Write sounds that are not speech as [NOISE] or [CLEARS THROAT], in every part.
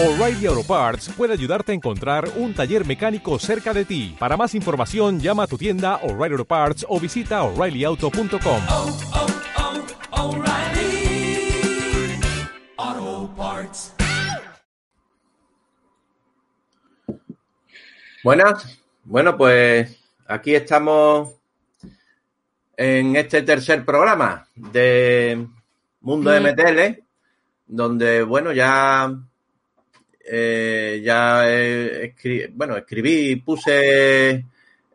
O'Reilly Auto Parts puede ayudarte a encontrar un taller mecánico cerca de ti. Para más información, llama a tu tienda O'Reilly Auto Parts o visita oreillyauto.com. oh, oh, O'Reilly Auto Parts. Buenas, bueno, pues aquí estamos en este tercer programa de Mundo MTL, donde, bueno, ya, eh, ya escri- bueno, escribí y puse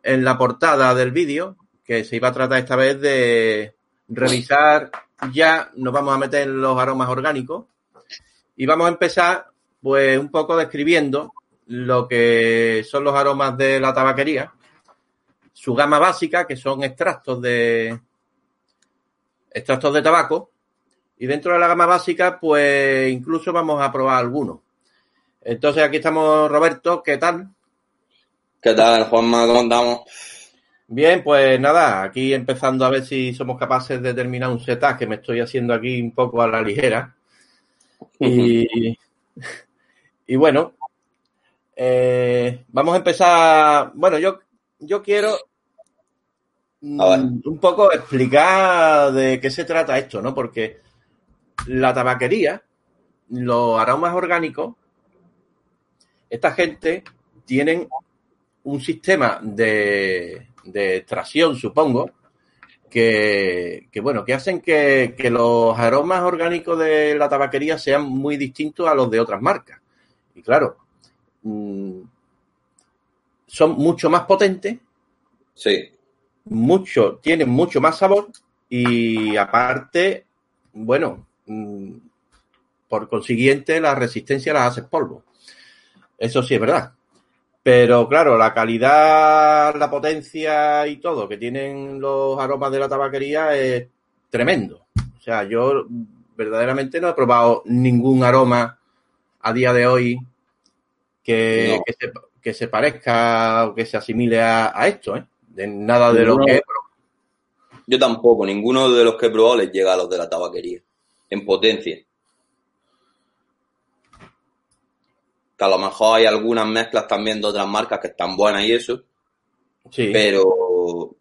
en la portada del vídeo que se iba a tratar esta vez de revisar, ya nos vamos a meter en los aromas orgánicos y vamos a empezar, pues, un poco describiendo lo que son los aromas de la tabaquería, su gama básica, que son extractos de extractos de tabaco, y dentro de la gama básica, pues incluso vamos a probar algunos. Entonces aquí estamos, Roberto, ¿qué tal? ¿Qué tal, Juanma? ¿Cómo andamos? Bien, pues nada, aquí empezando a ver si somos capaces de terminar un setup que me estoy haciendo aquí un poco a la ligera. Y, [LAUGHS] y bueno, eh, vamos a empezar. Bueno, yo, yo quiero mm, un poco explicar de qué se trata esto, ¿no? Porque la tabaquería, los aromas orgánicos, esta gente tienen un sistema de, de extracción, supongo, que, que, bueno, que hacen que, que los aromas orgánicos de la tabaquería sean muy distintos a los de otras marcas. Y claro, mm, son mucho más potentes, Sí, mucho, tienen mucho más sabor y aparte, bueno, mm, por consiguiente la resistencia las hace polvo. Eso sí es verdad. Pero claro, la calidad, la potencia y todo que tienen los aromas de la tabaquería es tremendo. O sea, yo verdaderamente no he probado ningún aroma a día de hoy que, No. que, se, que se parezca o que se asimile a, a esto, ¿eh? De nada de lo No. que he yo tampoco. Ninguno de los que he probado les llega a los de la tabaquería. En potencia. Que a lo mejor hay algunas mezclas también de otras marcas que están buenas y eso. Sí. Pero,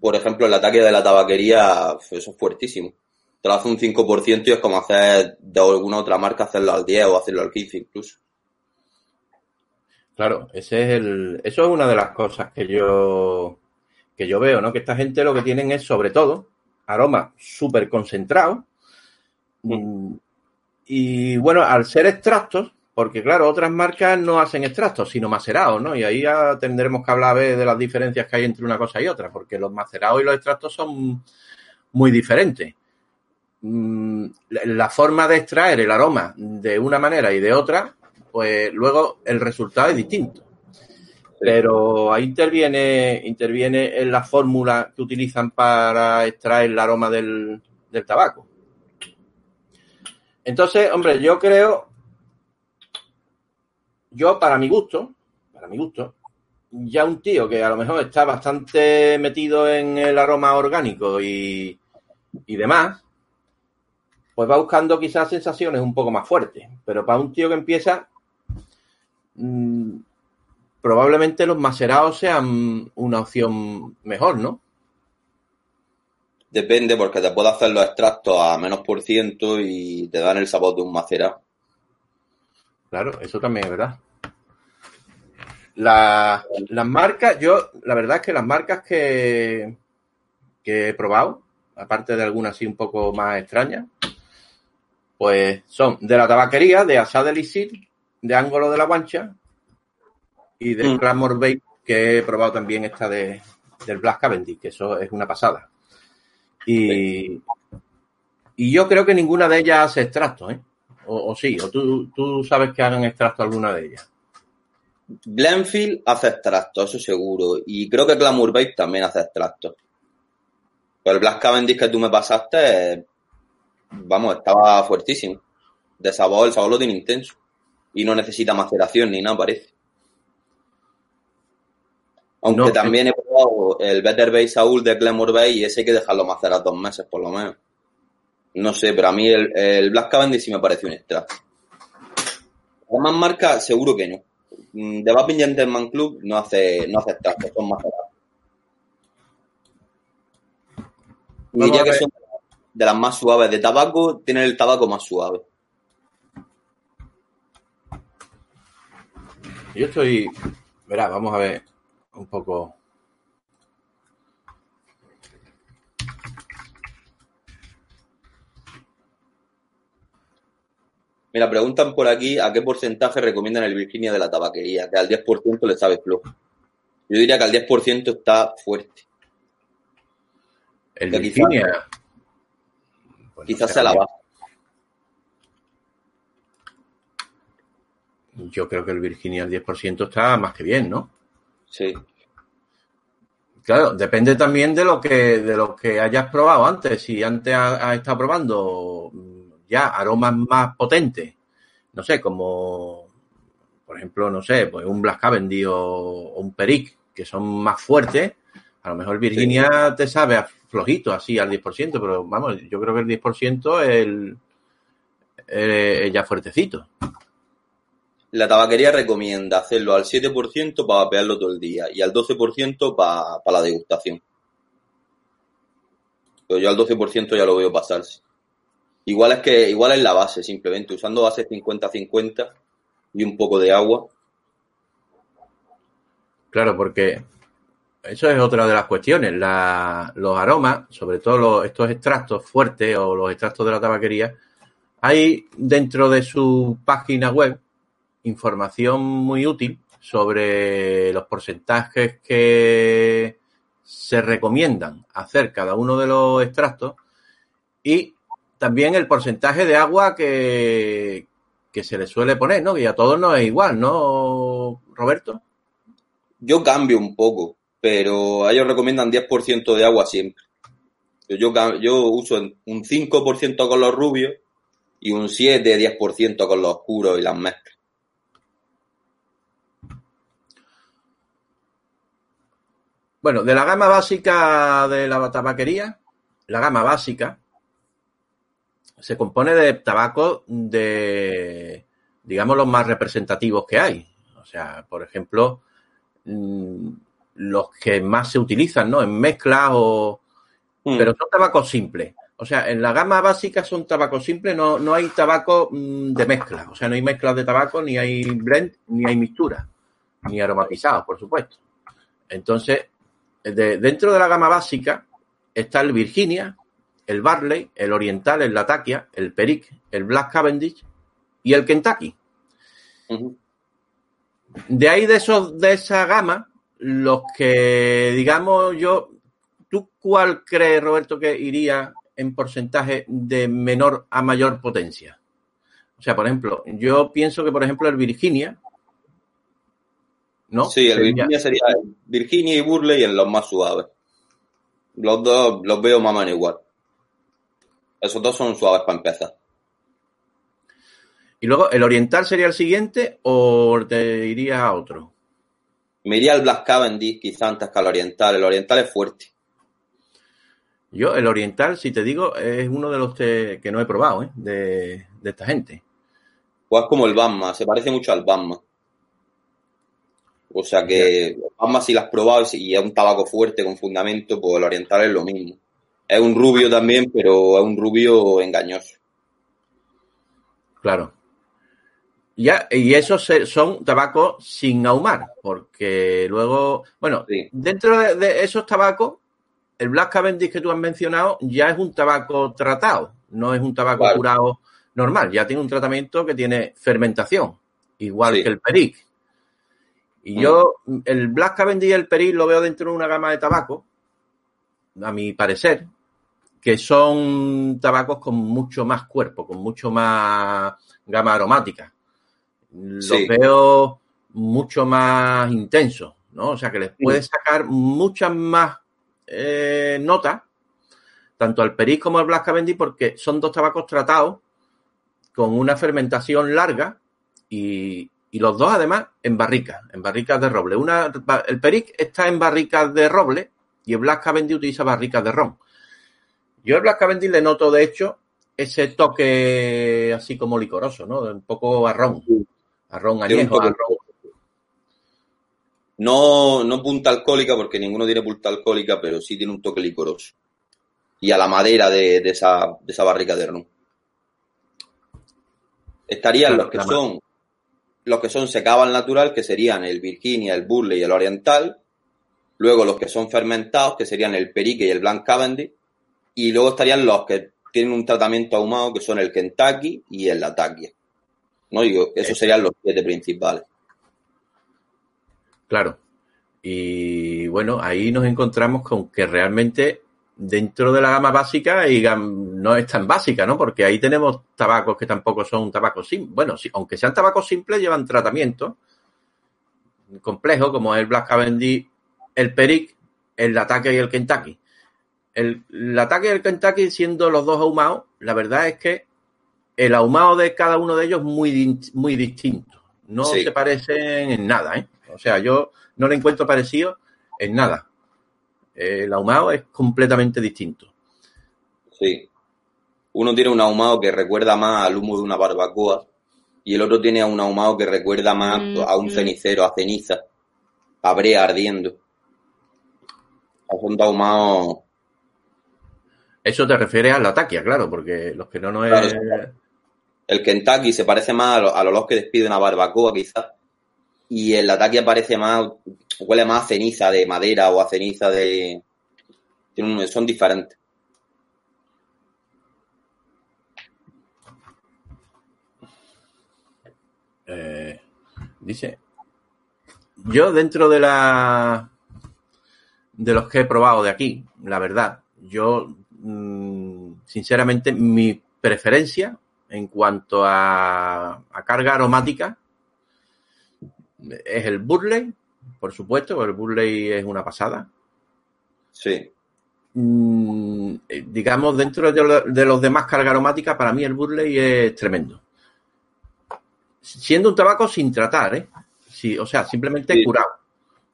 por ejemplo, el ataque de la tabaquería, eso es fuertísimo. Te lo hace un 5% y es como hacer de alguna otra marca hacerlo al 10 o hacerlo al 15 incluso. Claro, ese es el, eso es una de las cosas que yo, que yo veo, ¿no? Que esta gente lo que tienen es, sobre todo, aromas súper concentrados. Mm, Y bueno, al ser extractos, porque claro, otras marcas no hacen extractos, sino macerados, ¿no? Y ahí ya tendremos que hablar a ver de las diferencias que hay entre una cosa y otra, porque los macerados y los extractos son muy diferentes. Mm, La la forma de extraer el aroma de una manera y de otra pues luego el resultado es distinto. Pero ahí interviene, interviene en la fórmula que utilizan para extraer el aroma del, del tabaco. Entonces, hombre, yo creo, yo para mi gusto, para mi gusto, ya un tío que a lo mejor está bastante metido en el aroma orgánico y, y demás, pues va buscando quizás sensaciones un poco más fuertes. Pero para un tío que empieza, mm, probablemente los macerados sean una opción mejor, ¿no? Depende, porque te puedo hacer los extractos a menos por ciento y te dan el sabor de un macerado. Claro, eso también es verdad. La- las marcas, yo, la verdad es que las marcas que, que he probado, aparte de algunas así un poco más extrañas, pues son de la tabaquería, de Asad Elixir, de Ángulo de la Guancha y de Mm. Clamor Bay, que he probado también esta de, del Black Cavendish, que eso es una pasada. Y, y yo creo que ninguna de ellas hace extracto, ¿eh? O, o sí, o tú, tú sabes que hagan extracto alguna de ellas. Glenfield hace extractos, eso seguro. Y creo que Glamour Babe también hace extractos. Pero el Black Cavendish que tú me pasaste, eh, vamos, estaba fuertísimo. De sabor, el sabor lo tiene intenso. Y no necesita maceración ni nada, parece. Aunque No, también he probado el Better Bay Saul de Glamour Bay y ese hay que dejarlo macerar dos meses por lo menos. No sé, pero a mí el, el Black Cavendish sí me parece un extracto. más marcas, seguro que no. Mm, The Vaping Gentleman Club no hace, no hace extractos, son más Vamos diría que son de las más suaves. De tabaco, tienen el tabaco más suave. Yo estoy. Verá, vamos a ver un poco. Mira, preguntan por aquí a qué porcentaje recomiendan el Virginia de la tabaquería, que al 10% le sabe flojo. Yo diría que al 10% está fuerte. El Que Virginia. Quizás sea la baja. Yo creo que el Virginia al 10% está más que bien, ¿no? Sí. Claro, depende también de lo que de lo que hayas probado antes. Si antes has estado probando ya aromas más potentes, no sé, como por ejemplo, no sé, pues un Black Cavendish o, o un Peric, que son más fuertes, a lo mejor Virginia te sabe a flojito, así al 10%, pero vamos, yo creo que el 10% es el, ya fuertecito. La tabaquería recomienda hacerlo al 7% para vapearlo todo el día y al 12% para, para la degustación. Pero yo al 12% ya lo veo pasarse. Igual es que igual es la base, simplemente usando base 50-50 y un poco de agua. Claro, porque eso es otra de las cuestiones. Los aromas, sobre todo estos extractos fuertes o los extractos de la tabaquería, hay dentro de su página web información muy útil sobre los porcentajes que se recomiendan hacer cada uno de los extractos y también el porcentaje de agua que, que se le suele poner, ¿no? Que a todos no es igual, ¿no, Roberto? Yo cambio un poco, pero ellos recomiendan 10% de agua siempre. Yo, yo uso un 5% con los rubios y un 7-10% con los oscuros y las mezclas. Bueno, de la gama básica de la tabaquería, la gama básica se compone de tabacos de, digamos, los más representativos que hay. O sea, por ejemplo, mm, los que más se utilizan, ¿no? En mezclas o... Mm. Pero son tabacos simples. O sea, en la gama básica son tabacos simples, no, no hay tabaco mm, de mezcla. O sea, no hay mezclas de tabaco, ni hay blend, ni hay mixtura, ni aromatizados, por supuesto. Entonces, de- dentro de la gama básica está el Virginia, el Barley, el Oriental, el Latakia, el Peric, el Black Cavendish y el Kentucky. De ahí de esos, de esa gama, los que digamos yo, ¿tú cuál crees, Roberto, que iría en porcentaje de menor a mayor potencia? O sea, por ejemplo, yo pienso que, por ejemplo, el Virginia, ¿no? Sí, el Sería- Virginia sería el Virginia y Burley en los más suaves. Los dos los veo más o menos igual. Esos dos son suaves para empezar. Y luego, ¿el Oriental sería el siguiente o te irías a otro? Me iría al Black Cavendish quizá antes que al Oriental. El Oriental es fuerte. Yo, el Oriental, si te digo, es uno de los que, que no he probado, ¿eh? De, de esta gente. O es como el Bama, se parece mucho al Bama. O sea que el Bama si lo has probado y es un tabaco fuerte con fundamento, pues el Oriental es lo mismo. Es un rubio también, pero es un rubio engañoso. Claro. Ya, y esos son tabacos sin ahumar, porque luego, bueno, Sí. dentro de, de esos tabacos, el Black Cavendish que tú has mencionado ya es un tabaco tratado, no es un tabaco curado normal, ya tiene un tratamiento que tiene fermentación, igual Sí. que el Peric. Y Mm. yo, el Black Cavendish y el Peric lo veo dentro de una gama de tabacos, a mi parecer, que son tabacos con mucho más cuerpo, con mucho más gama aromática. Los Sí. veo mucho más intensos, ¿no? O sea, que les puedes sacar muchas más eh, notas, tanto al Peric como al Black Cavendish, porque son dos tabacos tratados con una fermentación larga y, y los dos además en barricas, en barricas de roble. Una, el Peric está en barricas de roble y el Black Cavendish utiliza barricas de ron. Yo al Black Cavendish le noto, de hecho, ese toque así como licoroso, ¿no? Un poco a ron. A ron Tiene un añejo, toque- a ron. No, no punta alcohólica, porque ninguno tiene punta alcohólica, pero sí tiene un toque licoroso. Y a la madera de, de esa, de esa barrica de ron. Estarían los que son los que son secaba al natural, que serían el Virginia, el Burley y el Oriental. Luego los que son fermentados, que serían el Perique y el Blanc Cavendish. Y luego estarían los que tienen un tratamiento ahumado, que son el Kentucky y el Latakia. ¿No? Digo, esos serían los siete principales. Claro. Y bueno, ahí nos encontramos con que realmente dentro de la gama básica y no es tan básica, ¿no? Porque ahí tenemos tabacos que tampoco son tabacos simples. Bueno, sí, aunque sean tabacos simples, llevan tratamiento complejo, como es el Black Cavendish, el Peric, el Ataque y el Kentucky. El, el Ataque y el Kentucky, siendo los dos ahumados, la verdad es que el ahumado de cada uno de ellos es muy, muy distinto. No Sí. se parecen en nada, ¿eh? O sea, yo no le encuentro parecido en nada. El ahumado es completamente distinto. Sí. Uno tiene un ahumado que recuerda más al humo de una barbacoa y el otro tiene un ahumado que recuerda más Mm, a un mm. cenicero, a ceniza, a brea ardiendo. Son dos ahumados Eso te refiere a la taquia, claro, porque los que no no es... Claro, El Kentucky se parece más a lo- al olor que despide una barbacoa, quizás. Y el ataque parece más, huele más a ceniza de madera o a ceniza de. Son diferentes. Eh, dice, yo dentro de la de los que he probado de aquí, la verdad, yo sinceramente mi preferencia en cuanto a, a carga aromática es el Burley, por supuesto, el Burley es una pasada. Sí. Mm, eh, digamos, dentro de, lo- de los demás cargas aromáticas, para mí el Burley es tremendo. Siendo un tabaco sin tratar, ¿eh? Sí, o sea, simplemente Sí. curado,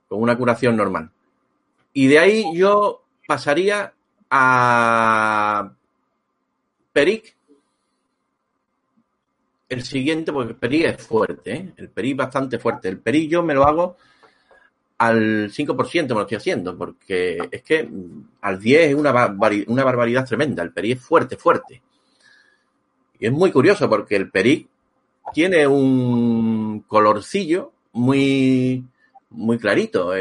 con una curación normal. Y de ahí yo pasaría a Peric. El siguiente, porque el Peric es fuerte, ¿eh? El Peric bastante fuerte. El Peric yo me lo hago al 5% me lo estoy haciendo, porque es que mm, al 10 es una, barbari- una barbaridad tremenda. El Peric es fuerte, fuerte. Y es muy curioso porque el Peric tiene un colorcillo muy, muy clarito.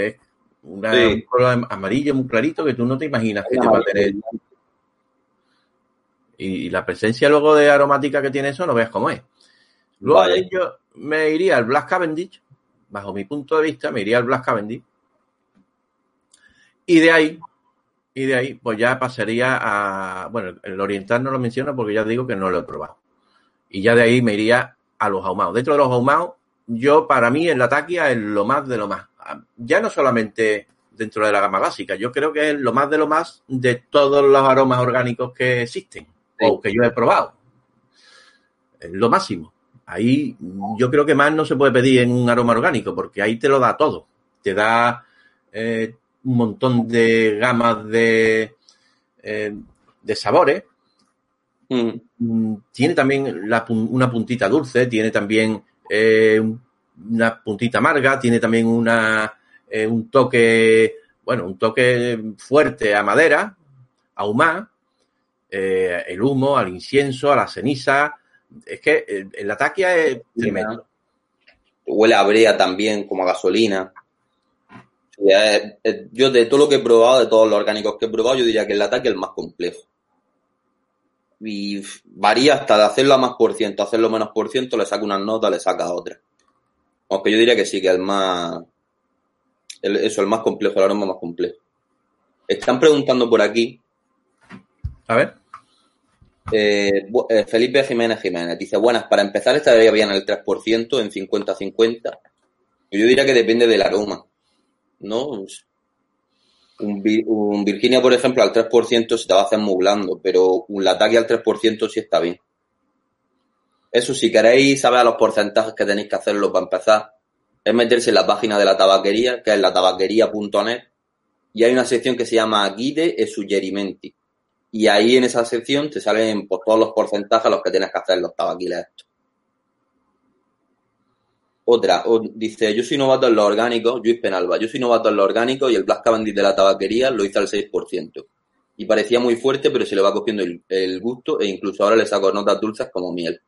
Una- Sí. un color amarillo muy clarito que tú no te imaginas que te va a tener. Y la presencia luego de aromática que tiene eso, no veas cómo es. Luego de ello, me iría al Black Cavendish, bajo mi punto de vista, me iría al Black Cavendish. Y de ahí, y de ahí, pues ya pasaría a. Bueno, el oriental no lo menciono porque ya digo que no lo he probado. Y ya de ahí me iría a los ahumados. Dentro de los ahumados, yo, para mí, el Latakia es lo más de lo más. Ya no solamente dentro de la gama básica, yo creo que es lo más de lo más de todos los aromas orgánicos que existen Sí. o que yo he probado. Es lo máximo. Ahí yo creo que más no se puede pedir en un aroma orgánico, porque ahí te lo da todo. Te da eh, un montón de gamas de, eh, de sabores. Mm, Mm, Tiene también la una puntita dulce, tiene también eh, un- una puntita amarga, tiene también una, eh, un toque, bueno, un toque fuerte a madera, ahumada, eh, el humo, al incienso, a la ceniza. Es que el ataque es tremendo. Huele a brea también, como a gasolina. Yo de todo lo que he probado, de todos los orgánicos que he probado, yo diría que el ataque es el más complejo. Y varía hasta de hacerlo a más por ciento, hacerlo menos por ciento, le saca unas notas, le saca otras. Aunque yo diría que sí, que el más. el- eso, el más complejo, el aroma más complejo. Están preguntando por aquí, A ver. eh, eh, Felipe Jiménez Jiménez dice, buenas, para empezar estaría bien el 3% en 50-50. Yo diría que depende del aroma, ¿no? Un, Vi- un Virginia, por ejemplo, al 3% se te va a hacer muy blando, pero un Latakia al 3% sí está bien. Eso, si queréis saber los porcentajes que tenéis que hacerlo para empezar, es meterse en la página de la tabaquería, que es la tabaquería.net, y hay una sección que se llama Guide e Suggerimenti. Y ahí en esa sección te salen pues, todos los porcentajes a los que tienes que hacer los tabaquiles estos. Otra, dice, yo soy novato en lo orgánico, Luis Penalba, yo soy novato en lo orgánico y el Black Cavendish de la tabaquería lo hice al 6%. Y parecía muy fuerte, pero se le va cogiendo el, el gusto e incluso ahora le saco notas dulces como miel.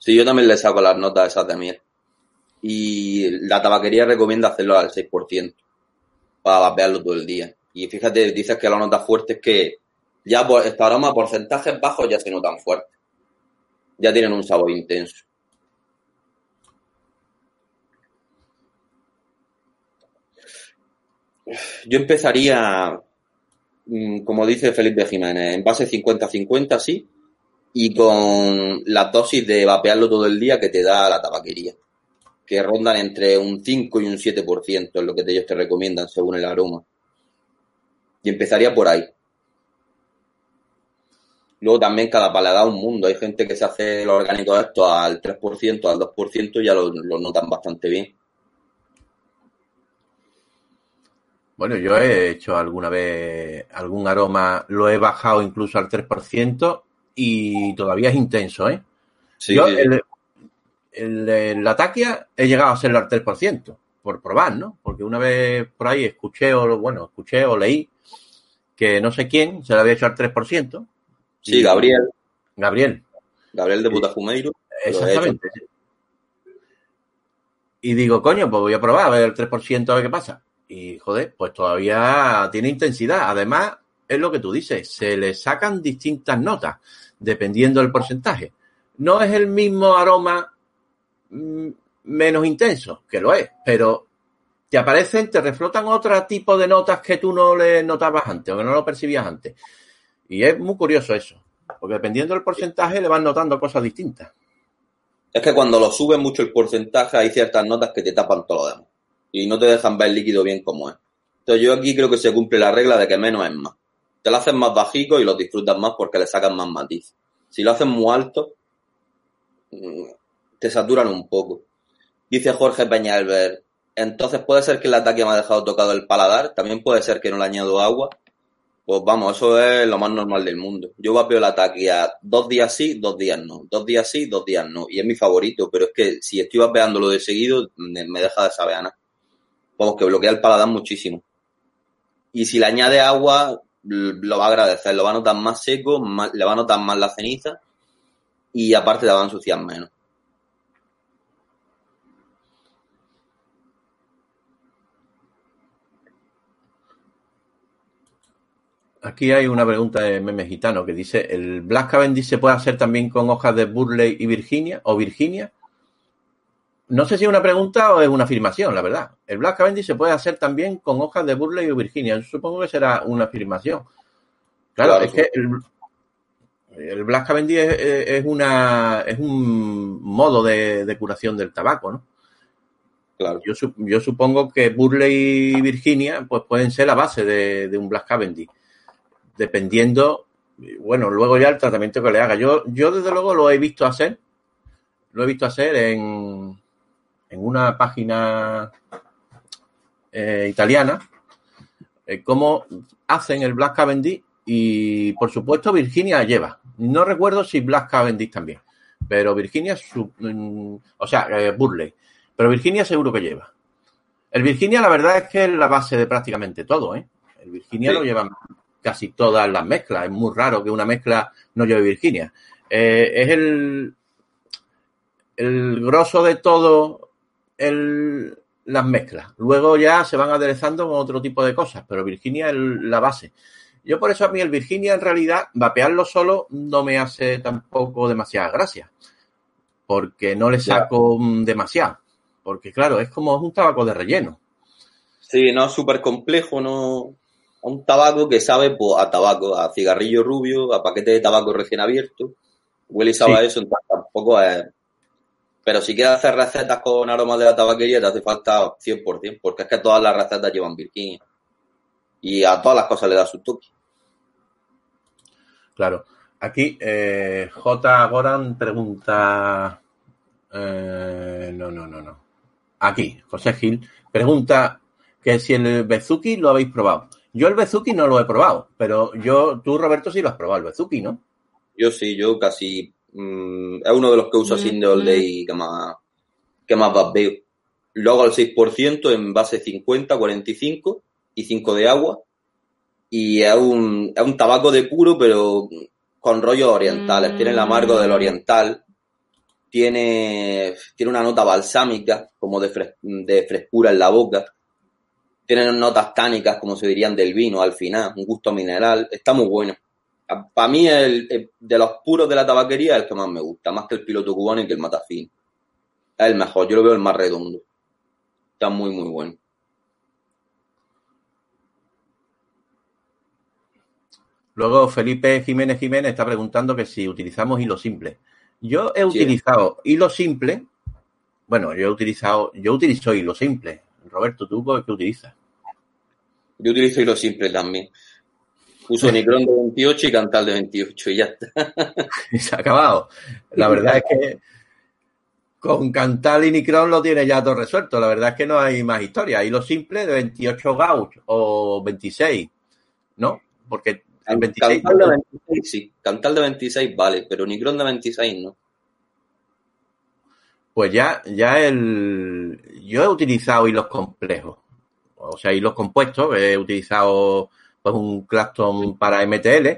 Sí, yo también le saco las notas esas de miel. Y la tabaquería recomienda hacerlo al 6% para vapearlo todo el día. Y fíjate, dices que la nota fuerte es que ya por este aroma, porcentajes bajos ya se notan fuertes. Ya tienen un sabor intenso. Yo empezaría, mm, como dice Felipe Jiménez, en base 50-50, sí, y con la dosis de vapearlo todo el día que te da la tabaquería, que rondan entre un 5 y un 7%, es lo que ellos te recomiendan según el aroma. Y empezaría por ahí. Luego también cada paladar un mundo. Hay gente que se hace los orgánicos estos al 3%, al 2% y ya lo, lo notan bastante bien. Bueno, yo he hecho alguna vez algún aroma, lo he bajado incluso al 3% y todavía es intenso, ¿eh? Sí, yo el, el, el- la taquia he llegado a hacerlo al 3%, por probar, ¿no? Porque una vez por ahí escuché o, bueno, escuché o leí que no sé quién se lo había hecho al 3%. Sí, Gabriel, Gabriel, Gabriel de he exactamente. Y digo, coño, pues voy a probar a ver el 3% a ver qué pasa. Y joder, pues todavía tiene intensidad. Además, es lo que tú dices, se le sacan distintas notas dependiendo del porcentaje. No es el mismo aroma mm, menos intenso, que lo es, pero te aparecen, te reflotan otro tipo de notas que tú no le notabas antes o que no lo percibías antes. Y es muy curioso eso, porque dependiendo del porcentaje le van notando cosas distintas. Es que cuando lo subes mucho el porcentaje hay ciertas notas que te tapan todo lo demás. Y no te dejan ver el líquido bien como es. Entonces yo aquí creo que se cumple la regla de que menos es más. Te lo haces más bajico y lo disfrutas más porque le sacas más matiz. Si lo haces muy alto, mm, te saturan un poco. Dice Jorge Peñalver, entonces puede ser que el ataque me ha dejado tocado el paladar, también puede ser que no le añado agua. Pues vamos, eso es lo más normal del mundo. Yo vapeo el ataque a dos días sí, dos días no. Dos días sí, dos días no. Y es mi favorito, pero es que si estoy vapeándolo de seguido, me, deja de saber. Vamos, que bloquea el paladar muchísimo. Y si le añade agua, lo va a agradecer. Lo va a notar más seco, le va a notar más la ceniza y aparte le va a ensuciar menos. Aquí hay una pregunta de Meme Gitano que dice, ¿el Black Cavendish se puede hacer también con hojas de Burley y Virginia o Virginia? No sé si es una pregunta o es una afirmación, la verdad. El Black Cavendish se puede hacer también con hojas de Burley o Virginia. Yo supongo que será una afirmación. Claro, Claro, es que el, el Black Cavendish es, es- una, es un modo de, de curación del tabaco, ¿no? Claro. Yo, sup- yo supongo que Burley y Virginia pues pueden ser la base de, de un Black Cavendish, dependiendo, bueno, luego ya el tratamiento que le haga. Yo, yo desde luego lo he visto hacer, lo he visto hacer en, en una página eh, italiana, eh, cómo hacen el Black Cavendish y por supuesto Virginia lleva. No recuerdo si Black Cavendish también, pero Virginia, su- mm, o sea, eh, Burley. Pero Virginia seguro que lleva. El Virginia, la verdad es que es la base de prácticamente todo, ¿eh? El Virginia Sí. lo llevan casi todas las mezclas. Es muy raro que una mezcla no lleve Virginia. Es el, el grosso de todo el, las mezclas. Luego ya se van aderezando con otro tipo de cosas, pero Virginia es la base. Yo por eso a mí el Virginia en realidad, vapearlo solo no me hace tampoco demasiada gracia. Porque no le saco mm, demasiado. Porque claro, es como un tabaco de relleno. Sí, no es súper complejo, no. Un tabaco que sabe pues, a tabaco, a cigarrillo rubio, a paquete de tabaco recién abierto. Huele y sabe Sí. a eso, entonces tampoco es. Pero si quieres hacer recetas con aromas de la tabaquería, te hace falta 100%, porque es que todas las recetas llevan Virginia. Y a todas las cosas le da su toque. Claro. Aquí eh, J. Goran pregunta. eh, no, no, no, no. Aquí, José Gil pregunta que si el Bezuki lo habéis probado. Yo el Bezuki no lo he probado, pero yo, tú, Roberto, sí lo has probado, el Bezuki, ¿no? Yo sí, yo casi. Mm, es uno de los que uso así de all day que más, que más vapeo. luego al 6% en base 50, 45 y 5 de agua. Y es un, es un tabaco de puro, pero con rollos orientales. Tiene el amargo del oriental. Tiene, tiene una nota balsámica, como de, fres- de frescura en la boca. Tiene notas tánicas, como se dirían del vino al final. Un gusto mineral. Está muy bueno. Para mí, el, el- de los puros de la tabaquería, es el que más me gusta. Más que el piloto cubano y que el matafín. Es el mejor. Yo lo veo el más redondo. Está muy, muy bueno. Luego Felipe Jiménez Jiménez está preguntando que si utilizamos hilo simple. Yo he Sí. utilizado hilo simple. Bueno, yo he utilizado, yo utilizo hilo simple. Roberto, ¿tú qué utilizas? Yo utilizo hilo simple también. Uso Nicron de 28 y Cantal de 28 y ya está. Y [LAUGHS] se ha acabado. La verdad es que con Cantal y Nicron lo tiene ya todo resuelto. La verdad es que no hay más historia. Hilo simple de 28 gauss o 26, ¿no? Porque el 26... Cantal de 26, sí. Cantal de 26 vale, pero Nicron de 26 no. Pues ya, ya el. Yo he utilizado hilos complejos. O sea, hilos compuestos. He utilizado pues, un Clapton para MTL.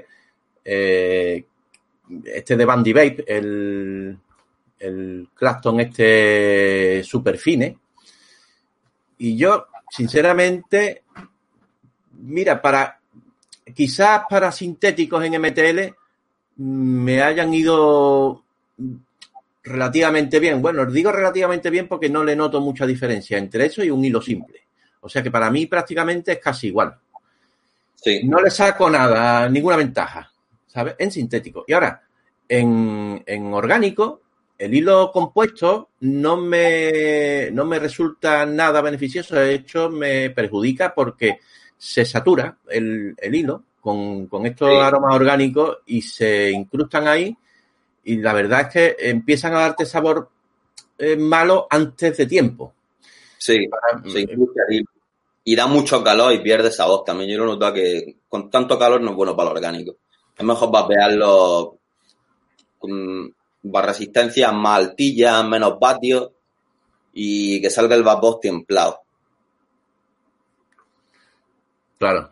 eh, este de Bandy Vape, el, el Clapton este super fine. Y yo, sinceramente, mira, para quizás para sintéticos en MTL me hayan ido relativamente bien. Bueno, digo relativamente bien porque no le noto mucha diferencia entre eso y un hilo simple. O sea que para mí prácticamente es casi igual. Sí. No le saco nada, ninguna ventaja, ¿sabes? En sintético. Y ahora, en, en orgánico, el hilo compuesto no me, no me resulta nada beneficioso. De hecho, me perjudica porque se satura el, el hilo con, con estos Sí. aromas orgánicos y se incrustan ahí. Y la verdad es que empiezan a darte sabor eh, malo antes de tiempo. Sí, se. Y da mucho calor y pierde sabor también. Yo lo noto que con tanto calor no es bueno para lo orgánico. Es mejor vapearlo con más resistencia, más altillas, menos vatios y que salga el vapor templado. Claro.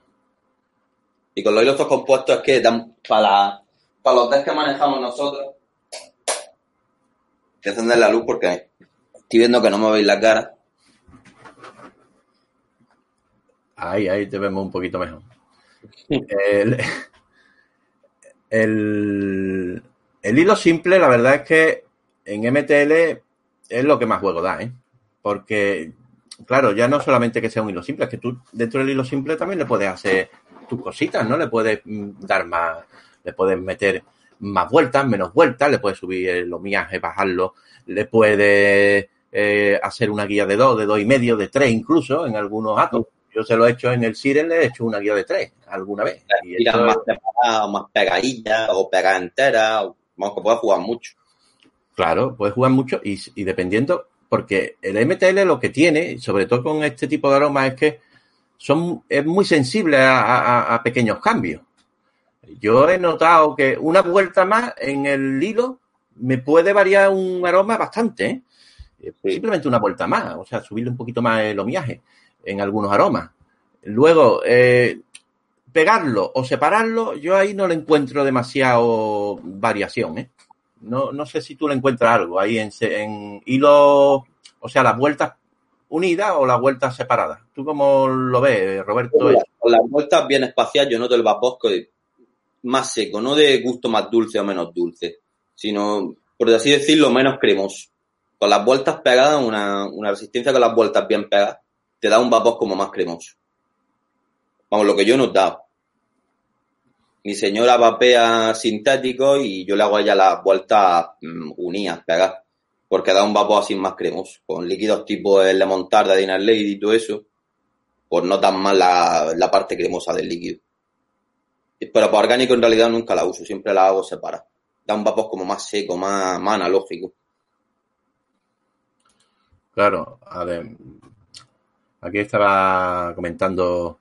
Y con los hilos compuestos es que dan para, para los test que manejamos nosotros. Voy a encender la luz porque estoy viendo que no me veis la cara. Ahí, ahí te vemos un poquito mejor. El, el, el hilo simple, la verdad es que en MTL es lo que más juego da, ¿eh? Porque, claro, ya no solamente que sea un hilo simple, es que tú dentro del hilo simple también le puedes hacer tus cositas, ¿no? Le puedes mm, dar más, le puedes meter más vueltas, menos vueltas, le puedes subir el omiaje, bajarlo, le puedes eh, hacer una guía de dos, de dos y medio, de tres incluso en algunos atos. Yo se lo he hecho en el Siren, le he hecho una guía de tres alguna vez. Y eso- más separadas, más pegadillas o pegadas enteras. Vamos, que puedes jugar mucho. Claro, puedes jugar mucho y, y dependiendo, porque el MTL lo que tiene, sobre todo con este tipo de aromas, es que son, es muy sensible a, a- a pequeños cambios. Yo he notado que una vuelta más en el hilo me puede variar un aroma bastante, ¿eh? Eh, Sí. Simplemente una vuelta más, o sea, subirle un poquito más el homiaje en algunos aromas. Luego, eh, pegarlo o separarlo, yo ahí no le encuentro demasiado variación, ¿eh? No, no sé si tú le encuentras algo ahí en, en hilo, o sea, las vueltas unidas o las vueltas separadas. ¿Tú cómo lo ves, Roberto? Con las- vueltas bien espaciadas, yo noto el vapor más seco, no de gusto más dulce o menos dulce, sino, por así decirlo, menos cremoso. Con las vueltas pegadas, una, una resistencia con las vueltas bien pegadas, te da un vapor como más cremoso. Vamos, lo que yo he notado. Mi señora vapea sintético y yo le hago a ella las vueltas mm, unidas, pegadas, porque da un vapor así más cremoso. Con líquidos tipo el Lemon Tart de Dinner Lady y todo eso, pues no tan mal la, la parte cremosa del líquido. Pero para orgánico en realidad nunca la uso, siempre la hago separada. Da un vapor como más seco, más, más analógico. Claro, a ver, aquí estaba comentando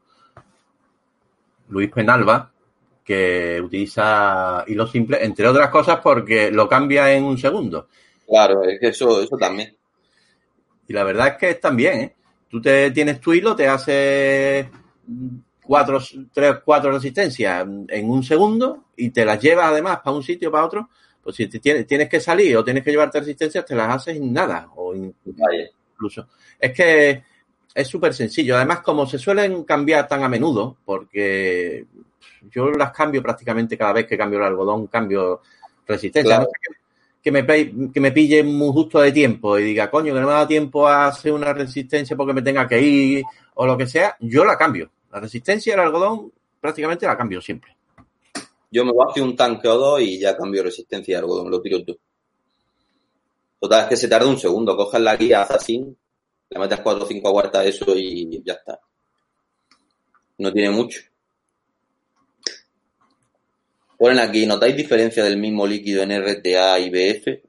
Luis Penalba que utiliza hilo simple, entre otras cosas porque lo cambia en un segundo. Claro, es que eso, eso también. Y la verdad es que están bien, ¿eh? Tú te tienes tu hilo, te hace cuatro, tres, cuatro resistencias en un segundo y te las llevas además para un sitio, para otro. Pues si te tienes, tienes que salir o tienes que llevarte resistencias, te las haces en nada. O incluso. Es que es súper sencillo. Además, como se suelen cambiar tan a menudo, porque yo las cambio prácticamente cada vez que cambio el algodón, cambio resistencia. Claro. No sé que, me, que me pille muy justo de tiempo y diga, coño, que no me da tiempo a hacer una resistencia porque me tenga que ir o lo que sea, yo la cambio. La resistencia del algodón prácticamente la cambio siempre. Yo me vacío un tanque o dos y ya cambio resistencia de algodón, lo tiro tú. Total, es que se tarda un segundo. Coges la guía, así, le metes cuatro o cinco aguartas a eso y ya está. No tiene mucho. Ponen aquí, ¿notáis diferencia del mismo líquido en RTA y BF?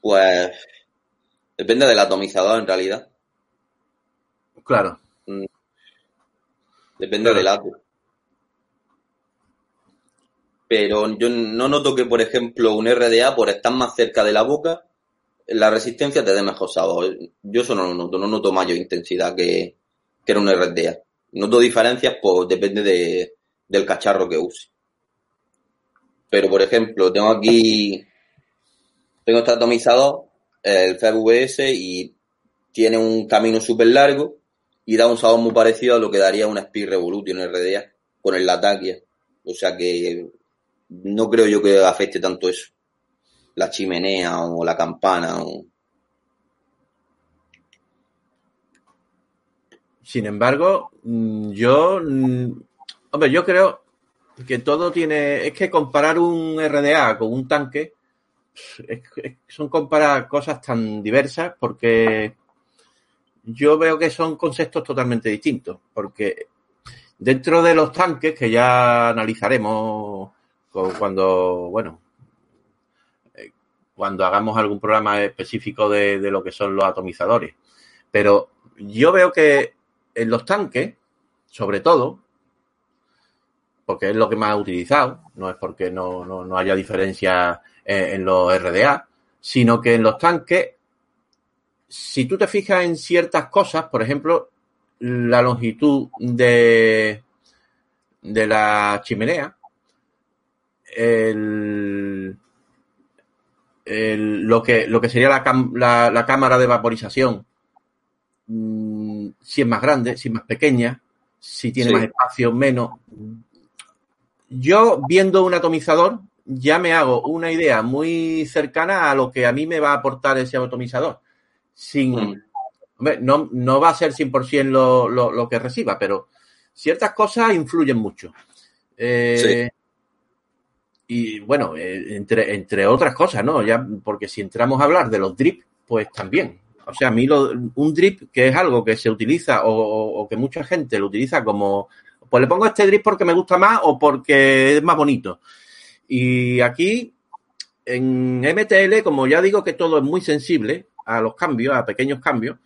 Pues depende del atomizador en realidad. Claro. Depende Claro. del átomo. Pero yo no noto que, por ejemplo, un RDA, por estar más cerca de la boca, la resistencia te dé mejor sabor. Yo eso no lo noto, no noto mayor intensidad que, que en un RDA. Noto diferencias, pues depende de, del cacharro que use. Pero, por ejemplo, tengo aquí, tengo este atomizador, el FVS, y tiene un camino súper largo y da un sabor muy parecido a lo que daría una Speed Revolution RDA con el Latakia. O sea que no creo yo que afecte tanto eso. La chimenea o la campana. O... Sin embargo, mm, yo, mm, hombre, yo creo que todo tiene, es que comparar un RDA con un tanque son comparar cosas tan diversas porque yo veo que son conceptos totalmente distintos, porque dentro de los tanques que ya analizaremos cu- cuando, bueno, cuando hagamos algún programa específico de, de lo que son los atomizadores, pero yo veo que en los tanques, sobre todo, porque es lo que más he utilizado, no es porque no, no, no haya diferencia en, los RDA, sino que en los tanques, si tú te fijas en ciertas cosas, por ejemplo, la longitud de, de la chimenea, el, el- lo, que, lo que sería la, cam- la- la cámara de vaporización, mm, si es más grande, si es más pequeña, si tiene Sí. más espacio, menos. Yo, viendo un atomizador, ya me hago una idea muy cercana a lo que a mí me va a aportar ese atomizador. Sin, Mm. hombre, no, no va a ser 100% lo, lo, lo que reciba, pero ciertas cosas influyen mucho. Eh, Y bueno, eh, entre, entre otras cosas, ¿no? Ya, porque si entramos a hablar de los drip, pues también. O sea, a mí lo- un drip, que es algo que se utiliza o que mucha gente lo utiliza como, pues le pongo este drip porque me gusta más o porque es más bonito. Y aquí, en MTL, como ya digo que todo es muy sensible a los cambios, a pequeños cambios,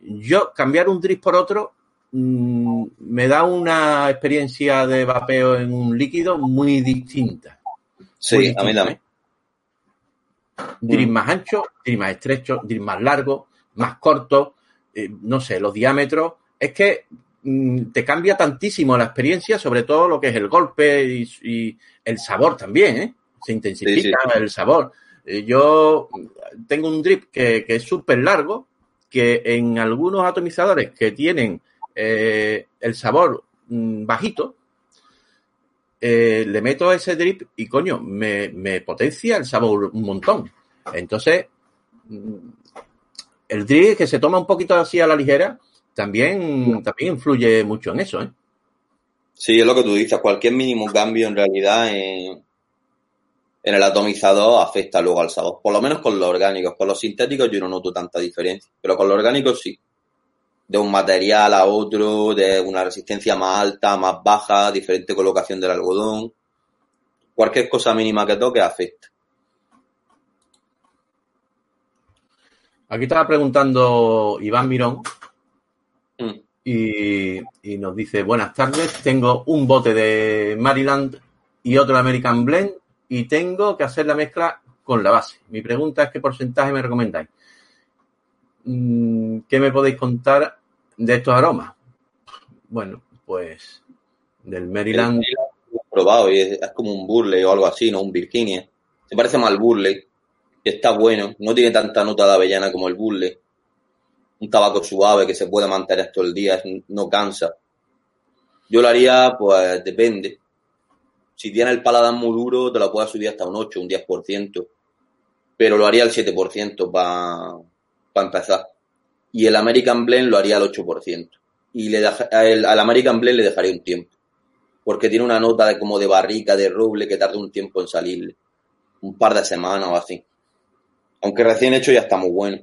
yo cambiar un drip por otro mm, me da una experiencia de vapeo en un líquido muy distinta. Sí, Muy a mí también. Drip Mm. más ancho, drip más estrecho, drip más largo, más corto, eh, no sé, los diámetros. Es que mm, te cambia tantísimo la experiencia, sobre todo lo que es el golpe y, y el sabor también, ¿eh? Se intensifica el sabor. Eh, yo tengo un drip que, que es súper largo, que en algunos atomizadores que tienen eh, el sabor mm, bajito, eh, le meto ese drip y coño, me, me potencia el sabor un montón. Entonces, mm, el drip que se toma un poquito así a la ligera, también, también influye mucho en eso, ¿eh? Sí, es lo que tú dices. Cualquier mínimo cambio en realidad en, en el atomizador afecta luego al sabor. Por lo menos con los orgánicos. Con los sintéticos yo no noto tanta diferencia. Pero con los orgánicos sí. De un material a otro, de una resistencia más alta, más baja, diferente colocación del algodón. Cualquier cosa mínima que toque afecta. Aquí estaba preguntando Iván Mirón Mm. y, y nos dice, buenas tardes, tengo un bote de Maryland y otro de American Blend y tengo que hacer la mezcla con la base. Mi pregunta es qué porcentaje me recomendáis. mm, ¿qué me podéis contar de estos aromas? Bueno, pues del Maryland. Probado y es, como un Burley o algo así, ¿no? Un Virginia. Se parece más al Burley. Está bueno. No tiene tanta nota de avellana como el Burley. Un tabaco suave que se puede mantener todo el día, no cansa. Yo lo haría, pues depende. Si tiene el paladar muy duro, te lo puedes subir hasta un 8, un 10%. Pero lo haría al 7% para empezar. Y el American Blend lo haría al 8%. Y le deja- al American Blend le dejaría un tiempo. Porque tiene una nota de como de barrica, de roble, que tarda un tiempo en salirle. Un par de semanas o así. Aunque recién hecho ya está muy bueno.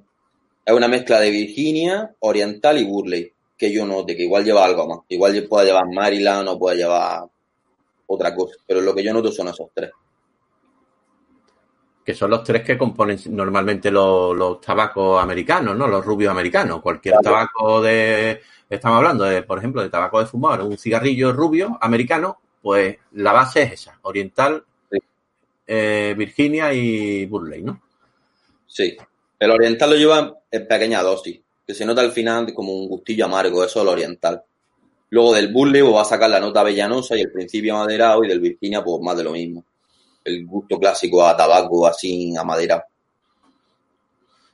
Es una mezcla de Virginia, Oriental y Burley. Que yo note, que igual lleva algo más. Igual puede llevar Maryland o puede llevar otra cosa. Pero lo que yo noto son esos tres. Que son los tres que componen normalmente los, los tabacos americanos, ¿no? Los rubios americanos. Cualquier Claro. tabaco de, estamos hablando de, por ejemplo, de tabaco de fumar, un cigarrillo rubio americano, pues la base es esa, oriental, Sí. eh, Virginia y Burley, ¿no? Sí. El oriental lo lleva en pequeña dosis, que se nota al final como un gustillo amargo, eso es el oriental. Luego del Burley pues, va a sacar la nota avellanosa y el principio maderado y del Virginia pues más de lo mismo. El gusto clásico a tabaco así a madera.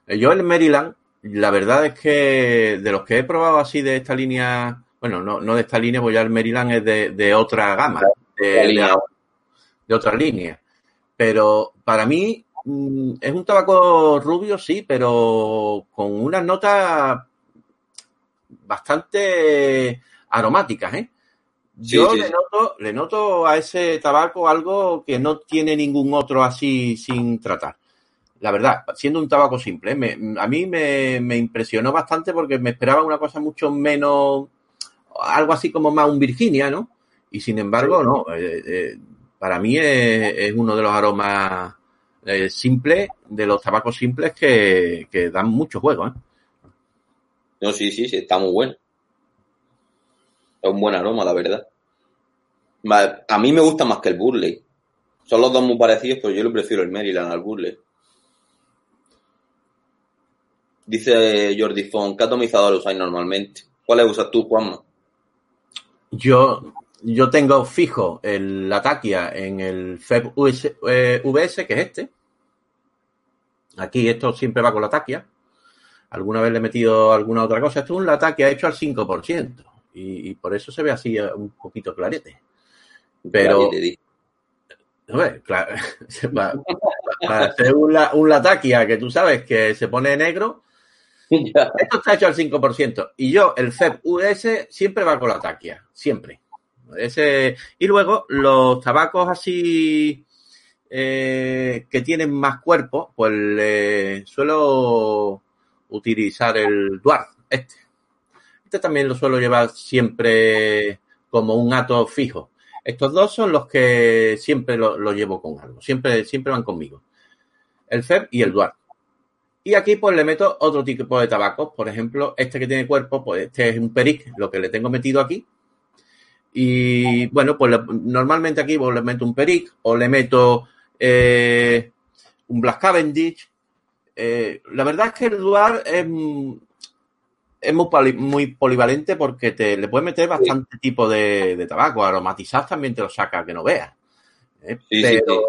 Eh, Yo el Maryland, la verdad es que de los que he probado así de esta línea, bueno, no, no de esta línea, pues ya el Maryland es de, de otra gama, de, de otra línea. Pero para mí mm, es un tabaco rubio, sí, pero con unas notas bastante aromáticas, ¿eh? Yo sí, le noto, le noto a ese tabaco algo que no tiene ningún otro así sin tratar. La verdad, siendo un tabaco simple, ¿eh? me- a mí me, me impresionó bastante porque me esperaba una cosa mucho menos, algo así como más un Virginia, ¿no? Y sin embargo, no. eh, eh, para mí es, es uno de los aromas eh, simples, de los tabacos simples que, que dan mucho juego, ¿eh? No, sí, sí, sí, está muy bueno. Un buen aroma, la verdad. A mí me gusta más que el Burley. Son los dos muy parecidos, pero yo le prefiero el Maryland al Burley. Dice Jordi Fon, ¿qué atomizador usáis normalmente? ¿Cuáles usas tú, Juanma? Yo, yo tengo fijo el, la taquia en el FEB US, eh, VS, que es este. Aquí esto siempre va con la taquia. Alguna vez le he metido alguna otra cosa. Esto es un lataquia hecho al 5%. Y, y por eso se ve así eh, un poquito clarete. Pero, hombre, claro, para, [LAUGHS] para hacer un, la- un lataquia que tú sabes que se pone negro, [LAUGHS] Ya. esto está hecho al 5%. Y yo, el FEB US, siempre va con la taquia. Siempre. Ese, y luego, los tabacos así eh, que tienen más cuerpo, pues le suelo utilizar el Dwarf, este. Este también lo suelo llevar siempre como un ato fijo. Estos dos son los que siempre lo, lo llevo con algo. Siempre, siempre van conmigo. El FEB y el Dwarf. Y aquí pues le meto otro tipo de tabacos. Por ejemplo, este que tiene cuerpo, pues este es un peric, lo que le tengo metido aquí. Y bueno, pues normalmente aquí pues, le meto un peric o le meto eh, un Black Cavendish. Eh, la verdad es que el Duar es, mm, es muy, poli- muy polivalente porque te le puedes meter bastante tipo de, de tabaco. Aromatizar también te lo saca que no veas. ¿eh? Sí, pero, sí.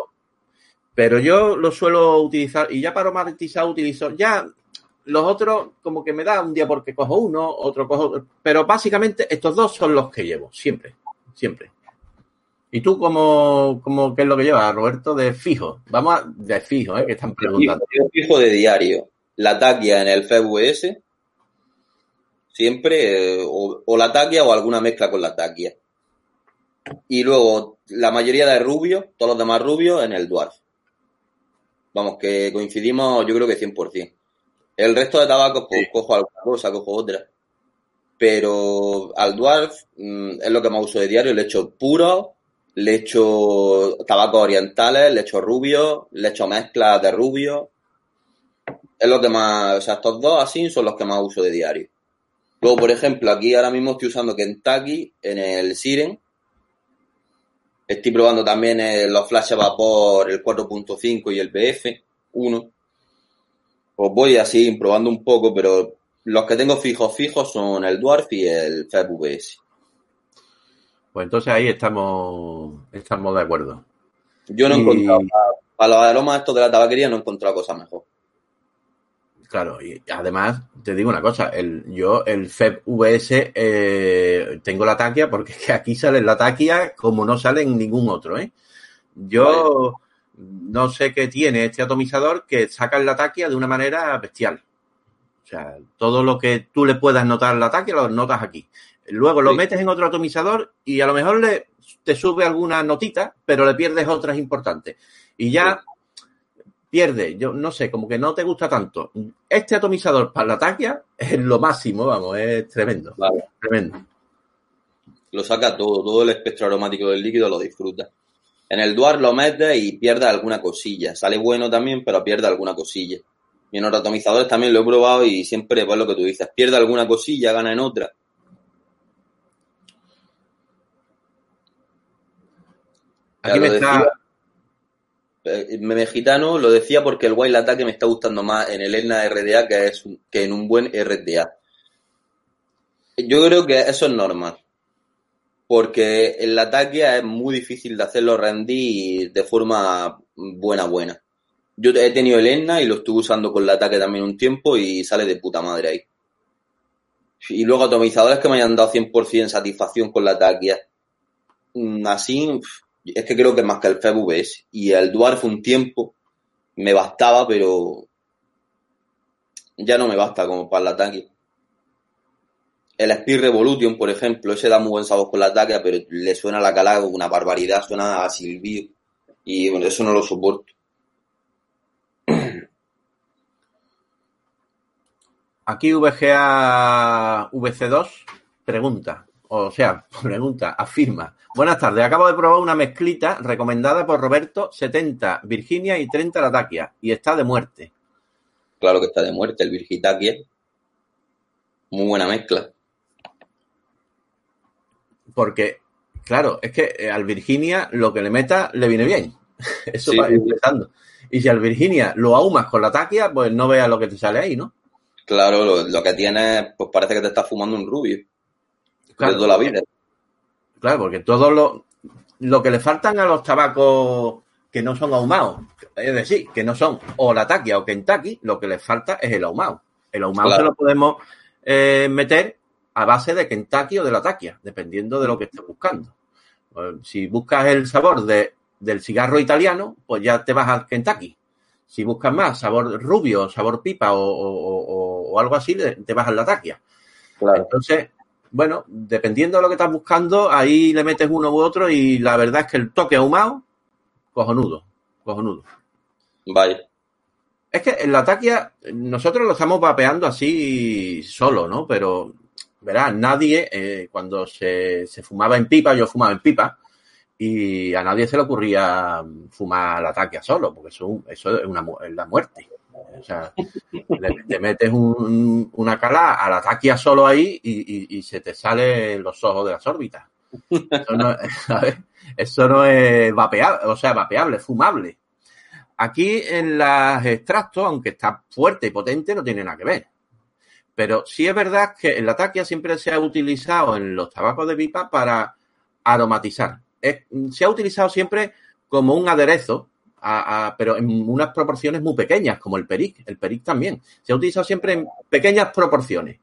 pero yo lo suelo utilizar y ya para aromatizar utilizo ya los otros como que me da un día porque cojo uno, otro cojo otro, pero básicamente estos dos son los que llevo siempre, siempre. ¿Y tú cómo, cómo qué es lo que llevas, Roberto? De fijo. Vamos a, de fijo, ¿eh? Que están preguntando. Yo fijo de diario. La taquia en el FBS. Siempre. eh, o, o la taquia o alguna mezcla con la taquia. Y luego la mayoría de rubio, todos los demás rubios en el Dwarf. Vamos, que coincidimos yo creo que 100%. El resto de tabacos, pues cojo alguna cosa, cojo otra. Pero al Dwarf mm, es lo que más uso de diario. Le echo puro, le echo tabacos orientales, le echo rubio, le echo mezclas de rubio. Es lo que más, o sea, estos dos así son los que más uso de diario. Luego, por ejemplo, aquí ahora mismo estoy usando Kentucky en el Siren. Estoy probando también eh, los flash a vapor, el 4.5 y el BF 1. Pues voy así, probando un poco, pero los que tengo fijos, fijos son el Dwarf y el Feb VS. Pues entonces ahí estamos, estamos de acuerdo. Yo no he Y- encontrado, para los aromas estos de la tabaquería no he encontrado cosa mejor. Claro, y además te digo una cosa, el, yo el FEB VS eh, tengo la taquia porque es que aquí sale la taquia como no sale en ningún otro, ¿eh? Yo no sé qué tiene este atomizador que saca la taquia de una manera bestial. O sea, todo lo que tú le puedas notar en la taquia lo notas aquí. Luego lo Sí. metes en otro atomizador y a lo mejor le, te sube alguna notita, pero le pierdes otras importantes. Y ya pierde, yo no sé, como que no te gusta tanto. Este atomizador para la taquia es lo máximo, vamos, es tremendo, Vale. tremendo. Lo saca todo, todo el espectro aromático del líquido lo disfruta. En el Dwarf lo metes y pierde alguna cosilla. Sale bueno también, pero pierde alguna cosilla. Y en los atomizadores también lo he probado y siempre pues lo que tú dices. Pierde alguna cosilla, gana en otra. Aquí me está. Eh, Meme lo decía porque el Wild Ataque me está gustando más en el Etna RDA que, es que en un buen RDA. Yo creo que eso es normal. Porque el ataque es muy difícil de hacerlo rendir de forma buena, buena. Yo he tenido el Etna y lo estuve usando con el ataque también un tiempo y sale de puta madre ahí. Y luego atomizadores que me hayan dado 100% satisfacción con la ataque. Mm, Así, es que creo que más que el Feb VS. Y el Dwarf un tiempo me bastaba, pero ya no me basta como para el ataque. El Speed Revolution, por ejemplo, ese da muy buen sabor con la ataque, pero le suena la cala una barbaridad, suena a silbido. Y bueno, eso no lo soporto. [CLEARS THROAT] aquí VGA VC2 pregunta, o sea, [LAUGHS] pregunta, afirma. Buenas tardes, acabo de probar una mezclita recomendada por Roberto, 70 Virginia y 30 la taquia, y está de muerte. Claro que está de muerte el Virgitakia. Muy buena mezcla. Porque, claro, es que eh, al Virginia lo que le meta le viene bien. [LAUGHS] Eso Sí. va empezando. Y si al Virginia lo ahumas con la taquia, pues no veas lo que te sale ahí, ¿no? Claro, lo, lo que tiene, pues parece que te estás fumando un rubio. Claro. de toda la vida. Claro, porque todo lo, lo que le faltan a los tabacos que no son ahumados, es decir, que no son o la taquia o Kentucky, lo que les falta es el ahumado. El ahumado Claro. se lo podemos eh, meter a base de Kentucky o de la taquia, dependiendo de lo que estés buscando. Pues, si buscas el sabor de, del cigarro italiano, pues ya te vas al Kentucky. Si buscas más sabor rubio, sabor pipa o, o- o- o algo así, te vas a la taquia. Claro. Entonces, bueno, dependiendo de lo que estás buscando, ahí le metes uno u otro y la verdad es que el toque ahumado, cojonudo, cojonudo. Vaya. Es que en la taquia nosotros lo estamos vapeando así solo, ¿no? Pero, verás, nadie, eh, cuando se, se fumaba en pipa, yo fumaba en pipa, y a nadie se le ocurría fumar la taquia solo, porque eso, eso es, una, es la muerte. O sea, le, te metes un- una cala a la taquia solo ahí y, se te salen los ojos de las órbitas. Eso no, [LAUGHS] es- vapeable, o sea, vapeable, fumable. Aquí en las extractos, aunque está fuerte y potente, no tiene nada que ver. Pero sí es verdad que en la taquia siempre se ha utilizado en los tabacos de pipa para aromatizar. Se ha utilizado siempre como un aderezo, pero en unas proporciones muy pequeñas, como el peric. El peric también. Se ha utilizado siempre en pequeñas proporciones.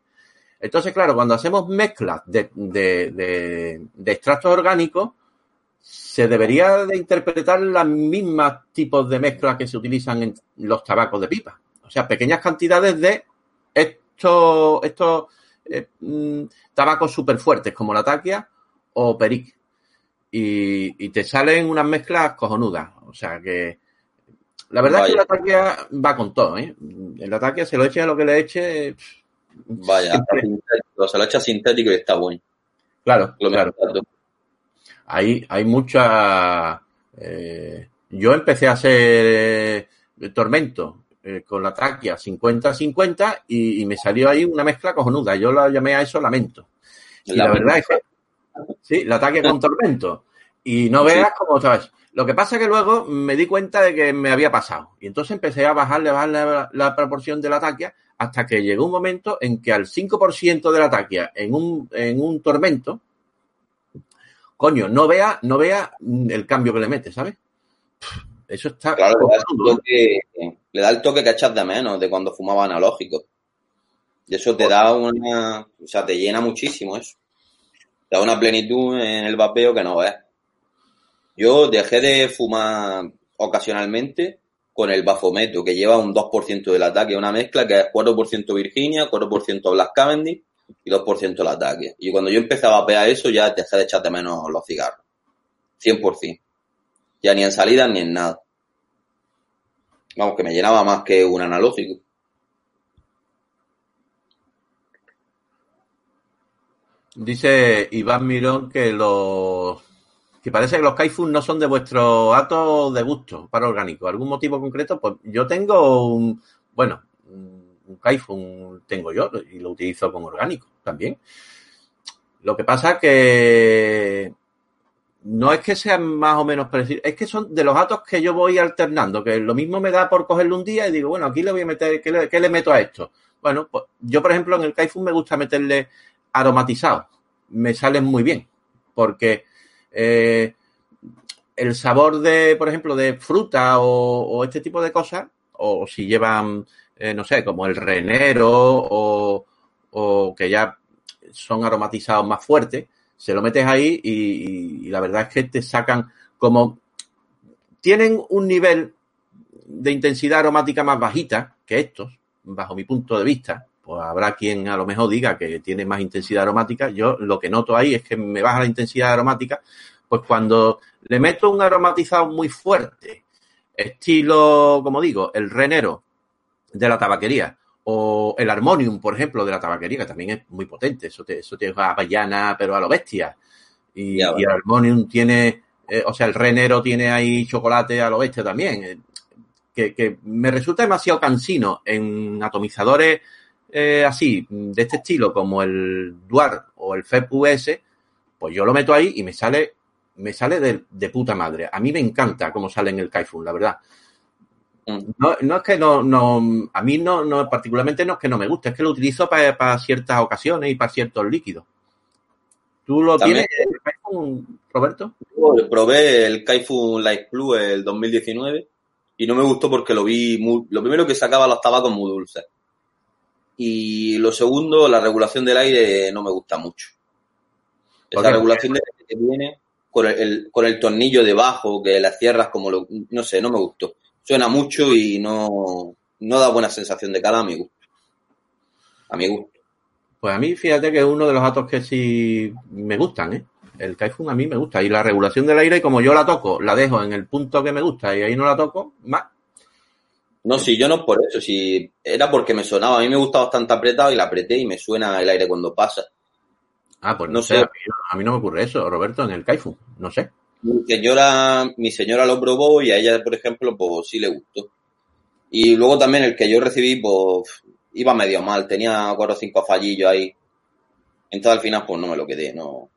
Entonces, claro, cuando hacemos mezclas de, de- de- de extractos orgánicos, se debería de interpretar las mismas tipos de mezclas que se utilizan en los tabacos de pipa. O sea, pequeñas cantidades de estos, estos eh, mm, tabacos súper fuertes como la taquia o peric. Y, y te salen unas mezclas cojonudas. O sea que la verdad es que la taquia va con todo. ¿eh? En la taquia se lo eche a lo que le eche. Vaya, sintético. Se lo echa sintético y está bueno. Claro, Lo claro. Hay, hay mucha. eh, yo empecé a hacer eh, Tormento eh, con la taquia 50-50 y, y me salió ahí una mezcla cojonuda. Yo la llamé a eso Lamento. Y la, Lamento. verdad es que. Sí, la taquia con [LAUGHS] Tormento. Y no Sí. veas cómo, ¿sabes? Lo que pasa es que luego me di cuenta de que me había pasado. Y entonces empecé a bajarle, bajarle la, la proporción de la taquia hasta que llegó un momento en que al 5% de la taquia en un, en un tormento, coño, no vea, no vea el cambio que le mete, ¿sabes? Eso está. Claro, le da, el toque, le da el toque que echas de menos de cuando fumaba analógico. Y eso te da una. O sea, te llena muchísimo eso. Da una plenitud en el vapeo que no ves. Yo dejé de fumar ocasionalmente con el Bafometo, que lleva un 2% del ataque, una mezcla que es 4% Virginia, 4% Black Cavendish y 2% el ataque. Y cuando yo empecé a vapear eso, ya dejé de echar de menos los cigarros. 100%. Ya ni en salida ni en nada. Vamos, que me llenaba más que un analógico. Dice Iván Mirón que los que parece que los Kaifun no son de vuestro ato de gusto para orgánico. ¿Algún motivo concreto? Pues yo tengo un, bueno, un Kaifun tengo yo y lo utilizo con orgánico también. Lo que pasa que no es que sean más o menos parecidos, es que son de los atos que yo voy alternando, que lo mismo me da por cogerle un día y digo, bueno, aquí le voy a meter, ¿qué le, qué le meto a esto? Bueno, pues yo, por ejemplo, en el Kaifun me gusta meterle aromatizado. Me salen muy bien, porque eh, el sabor de, por ejemplo, de fruta o, este tipo de cosas, o si llevan, eh, no sé, como el renero o, que ya son aromatizados más fuertes, se lo metes ahí y- y la verdad es que te sacan como... Tienen un nivel de intensidad aromática más bajita que estos, bajo mi punto de vista. Pues habrá quien a lo mejor diga que tiene más intensidad aromática. Yo lo que noto ahí es que me baja la intensidad aromática, pues cuando le meto un aromatizado muy fuerte, estilo, como digo, el renero de la tabaquería, o el armonium, por ejemplo, de la tabaquería, que también es muy potente. Eso te, eso te va a avellana, pero a lo bestia. Y, Ya, y el armonium tiene, eh, o sea, el renero tiene ahí chocolate a lo bestia también. eh, que, que me resulta demasiado cansino en atomizadores eh, así, de este estilo, como el Duar o el FEP US, pues yo lo meto ahí y me sale, me sale de, de puta madre. A mí me encanta cómo sale en el Kaifun, la verdad. Mm. No, no es que no, no, a mí no, no, particularmente no es que no me guste, es que lo utilizo para, para ciertas ocasiones y para ciertos líquidos. ¿Tú lo También- tienes, el Kaifun, Roberto? Yo Probé el Kaifu Light Plus el 2019 y no me gustó porque lo vi muy, lo primero que sacaba los tabacos muy dulces. Y lo segundo, la regulación del aire no me gusta mucho. ¿Por Esa regulación del aire que viene con el, el- con el tornillo debajo, que las cierras como lo, no sé, no me gustó. Suena mucho y no, no da buena sensación de calor a mi gusto. A mi gusto. Pues a mí, fíjate que es uno de los datos que sí me gustan, ¿eh? El Kaifun a mí me gusta. Y la regulación del aire, como yo la toco, la dejo en el punto que me gusta y ahí no la toco, más. No, si yo no por eso, si era porque me sonaba. A mí me gusta bastante apretado y la apreté y me suena el aire cuando pasa. Ah, pues no, No sé. sé. A, mí, no- a mí no me ocurre eso, Roberto, en el Kaifun. No sé. Mi señora, mi señora lo probó y a ella, por ejemplo, pues sí le gustó. Y luego también el que yo recibí, pues iba medio mal, tenía cuatro o cinco fallillos ahí. Entonces al final, pues no me lo quedé, no.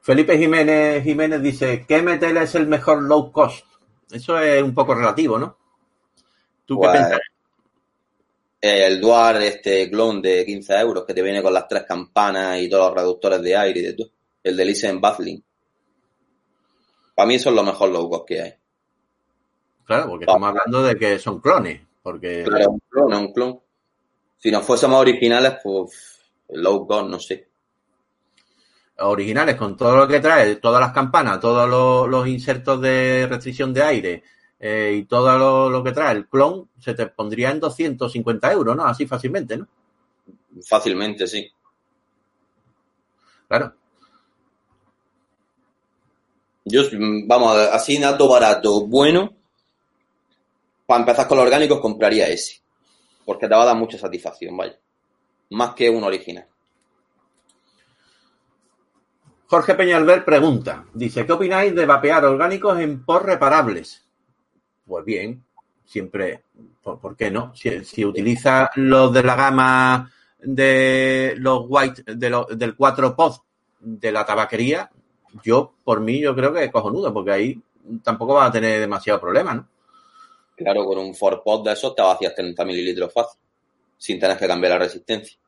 Felipe Jiménez Jiménez dice, ¿qué MTL es el mejor low cost? Eso es un poco relativo, ¿no? ¿Tú qué Pues, piensas? El Duar, este clon de 15 euros que te viene con las tres campanas y todos los reductores de aire y de todo. El de Lysen Bathling. Para mí eso es lo mejor low cost que hay. Claro, porque estamos hablando de que son clones. Porque Claro, es un clon, un clon. Si no fuésemos originales, pues low cost, no sé. Originales con todo lo que trae, todas las campanas, todos los, los insertos de restricción de aire eh, y todo lo, lo que trae el clon, se te pondría en 250 euros, ¿no? Así fácilmente, ¿no? Fácilmente, sí. Claro. Yo, vamos, así nato barato, bueno, para empezar con los orgánicos compraría ese. Porque te va a dar mucha satisfacción, vaya. Más que un original. Jorge Peñalver pregunta, dice, ¿qué opináis de vapear orgánicos en por reparables? Pues bien, siempre, ¿por, qué no? Si, utiliza los de la gama de los white, de del 4 pod de la tabaquería, yo, por mí, yo creo que es cojonudo, porque ahí tampoco va a tener demasiado problema, ¿no? Claro, con un Forpot de esos te vacías 30 mililitros fácil, sin tener que cambiar la resistencia.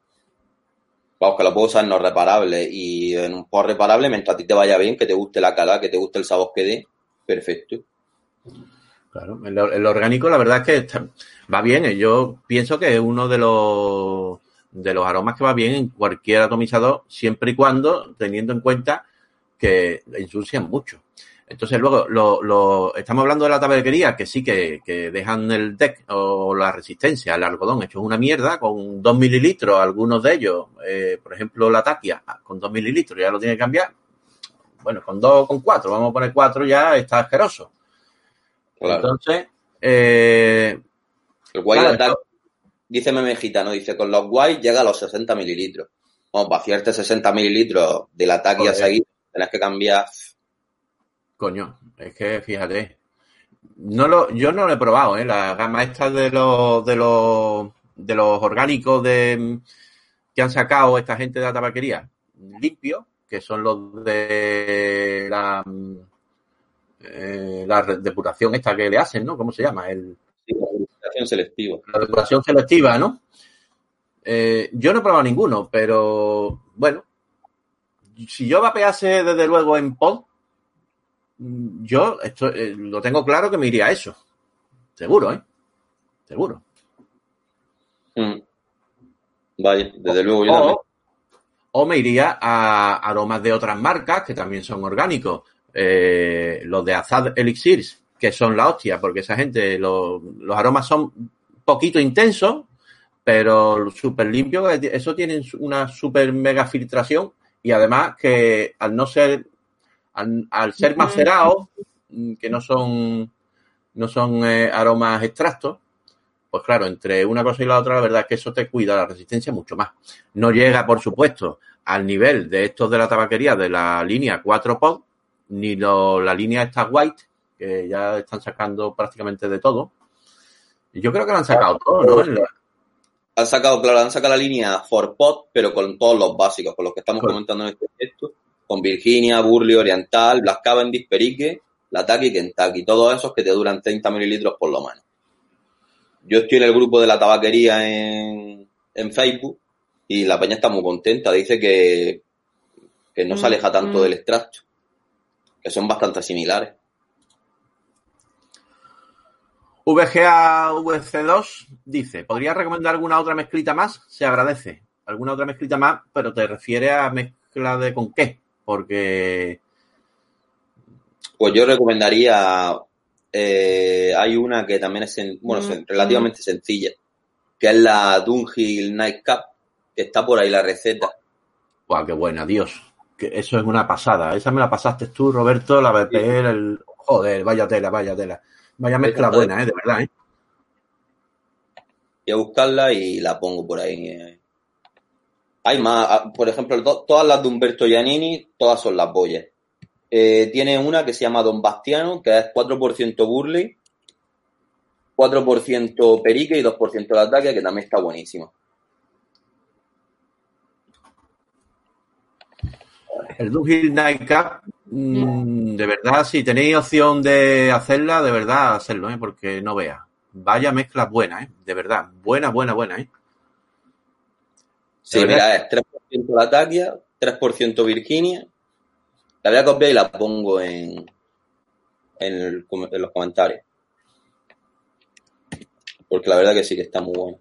Vamos, que lo puedo usar no reparable y en un pot reparable, mientras a ti te vaya bien, que te guste la calidad, que te guste el sabor que dé, perfecto. Claro, el, orgánico la verdad es que está- va bien. Yo pienso que es uno de los de los aromas que va bien en cualquier atomizador, siempre y cuando teniendo en cuenta que ensucian mucho. Entonces luego lo, lo- estamos hablando de la tabaquería, que sí que, que dejan el deck o la resistencia, el algodón hecho una mierda con 2 mililitros, algunos de ellos, eh, por ejemplo la taquia, con 2 mililitros ya lo tiene que cambiar. Bueno, con 2 con 4, vamos a poner 4 ya está asqueroso. Claro. Entonces, eh, el guay claro, attack, dice meme gitano, dice, con los guays llega a los 60 mililitros. Vamos, vaciarte 60 mililitros del ataque a Joder. seguir, tenés que cambiar. Coño, es que fíjate. No lo, yo no lo he probado, ¿eh? La gama esta de los, de los, de los orgánicos de, que han sacado esta gente de la tabaquería, limpio, que son los de la, eh, la depuración esta que le hacen, ¿no? ¿Cómo se llama? El, Sí, la purificación selectiva. la depuración selectiva, ¿no? Eh, yo no he probado ninguno, pero bueno, si yo vapease desde luego en pod, yo esto, eh, lo tengo claro que me iría a eso. Seguro, ¿eh? Seguro. Mm. Vaya, desde luego yo también. O, o me iría a aromas de otras marcas que también son orgánicos. Eh, los de Azad Elixirs, que son la hostia, porque esa gente, lo- los aromas son poquito intensos, pero súper limpios. Eso tienen una súper mega filtración y además que al no ser, al, al ser macerados, mm, que no son, no son eh, aromas extractos, pues claro, entre una cosa y la otra, la verdad es que eso te cuida la resistencia mucho más. No llega, por supuesto, al nivel de estos de la tabaquería de la línea 4 pod, ni lo- la línea esta white, que ya están sacando prácticamente de todo. Y yo creo que lo han sacado todo, ¿no? Han sacado, claro, han sacado la línea Forpot, pero con todos los básicos, con los que estamos comentando en este texto, con Virginia, Burley, Oriental, Black Cavendish, Perique, Lataki y Kentucky, todos esos que te duran 30 mililitros por lo menos. Yo estoy en el grupo de la tabaquería en, en Facebook y la peña está muy contenta, dice que, que no se aleja tanto del extracto, que son bastante similares. VGA VC2 dice, ¿podría recomendar alguna otra mezclita más? Se agradece. Alguna otra mezclita más, pero te refiere a mezcla de con qué? Porque Pues yo recomendaría, eh, hay una que también es, sen- bueno, sen- relativamente sencilla, que es la Dunhill Nightcap, que está por ahí la receta. ¡Guau, qué buena, Dios! Que eso es una pasada. Esa me la pasaste tú, Roberto, la BPL, el... Joder, vaya tela, vaya tela. Vaya mezcla buena, ¿eh? De verdad, ¿eh? Voy a buscarla y la pongo por ahí. Hay más, ah, por ejemplo, to- todas las de Humberto Giannini, todas son las boyas. Eh, tiene una que se llama Don Bastiano, que es 4% Burley, 4% Perique y 2% la Ataque, que también está buenísima. El Dunhill Nightcap, mm, de verdad, si tenéis opción de hacerla, de verdad, hacerlo, ¿eh? Porque no veas. Vaya mezcla buena, ¿eh? De verdad. Buena, buena, buena, ¿eh? Sí, ¿De mira, es 3% Latakia, 3% Virginia. La voy a copiar y la pongo en, en, el com- en los comentarios. Porque la verdad que sí que está muy bueno.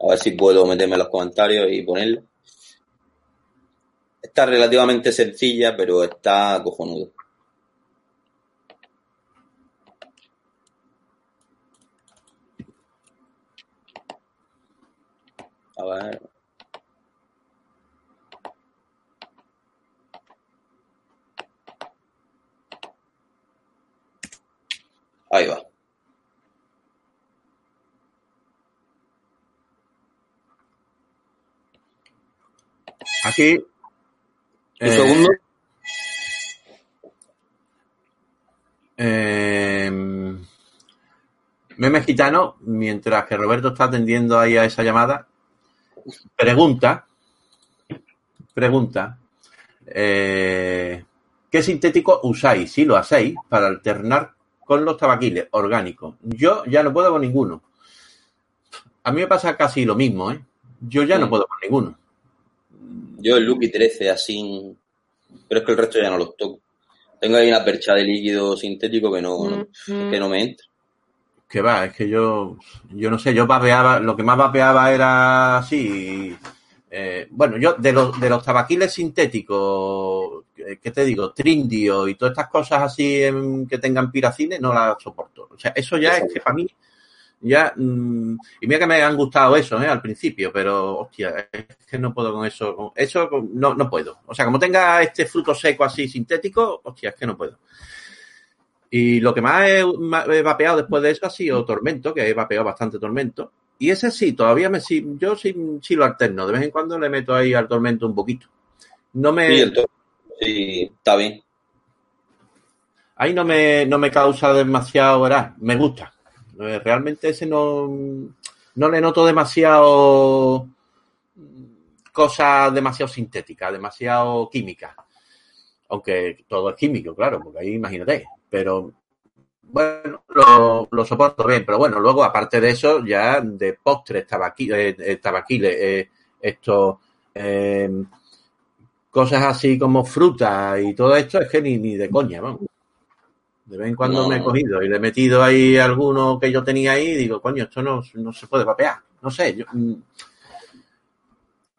A ver si puedo meterme en los comentarios y ponerla. Está relativamente sencilla, pero está cojonudo. A ver. Ahí va. Aquí. Un eh, segundo. eh, Meme Gitano, mientras que Roberto está atendiendo ahí a esa llamada, pregunta, pregunta, Eh, ¿Qué sintético usáis, si lo hacéis, para alternar con los tabaquiles orgánicos? Yo ya no puedo con ninguno. A mí me pasa casi lo mismo, ¿eh? Yo ya no Mm. puedo con ninguno. Yo el Lucky 13 así, pero es que el resto ya no los toco. Tengo ahí una percha de líquido sintético que no, no- que no me entra. Que va, es que yo, yo no sé, yo vapeaba, lo que más vapeaba era así. eh, bueno, yo de los, de los tabaquiles sintéticos, eh, ¿qué te digo? Trindio y todas estas cosas así em, que tengan piracines, no las soporto. O sea, eso ya es que para mí, ya, mm, y mira que me han gustado eso, ¿eh? Al principio, pero, hostia, es que no puedo con eso. con- eso no, no puedo. O sea, como tenga este fruto seco así sintético, hostia, es que no puedo. Y lo que más he, he vapeado después de eso ha sido Tormento, que he vapeado bastante Tormento. Y ese sí, todavía me sí, yo sí, sí lo alterno. De vez en cuando le meto ahí al Tormento un poquito. No me, Sí, el to- sí, está bien. ahí no me, no me causa demasiado, ¿verdad? Me gusta. Eh, Realmente ese no, no le noto demasiado cosas demasiado sintéticas, demasiado químicas. Aunque todo es químico, claro, porque ahí imagínate. Pero bueno, lo, lo soporto bien. Pero bueno, luego aparte de eso, ya de postres, tabaqui, eh, eh, tabaquiles, eh, esto, eh, cosas así como fruta y todo esto, es que ni, ni de coña, vamos. De vez en cuando No. me he cogido y le he metido ahí alguno que yo tenía ahí y digo, coño, esto no, no se puede vapear. No sé, yo, mm,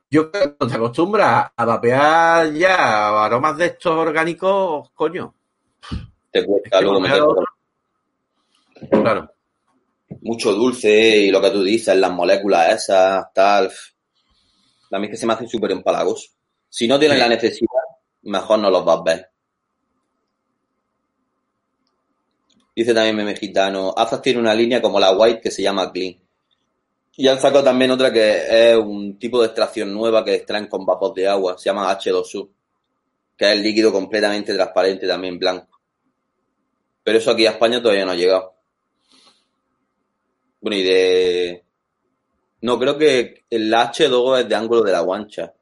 yo creo que cuando te acostumbras a vapear ya aromas de estos orgánicos, coño. Te cuesta luego meter Claro. mucho dulce y lo que tú dices, las moléculas esas, tal. A mí es que se me hace súper empalagoso. Si no tienes Sí. la necesidad, mejor no los vas a ver. Dice también Meme Gitano, Azaz tiene una línea como la White que se llama Clean. Y han sacado también otra que es un tipo de extracción nueva que extraen con vapor de agua, se llama H2U, que es el líquido completamente transparente, también blanco. Pero eso aquí a España todavía no ha llegado. Bueno, y de... No, creo que el H2 es de ángulo de la guancha.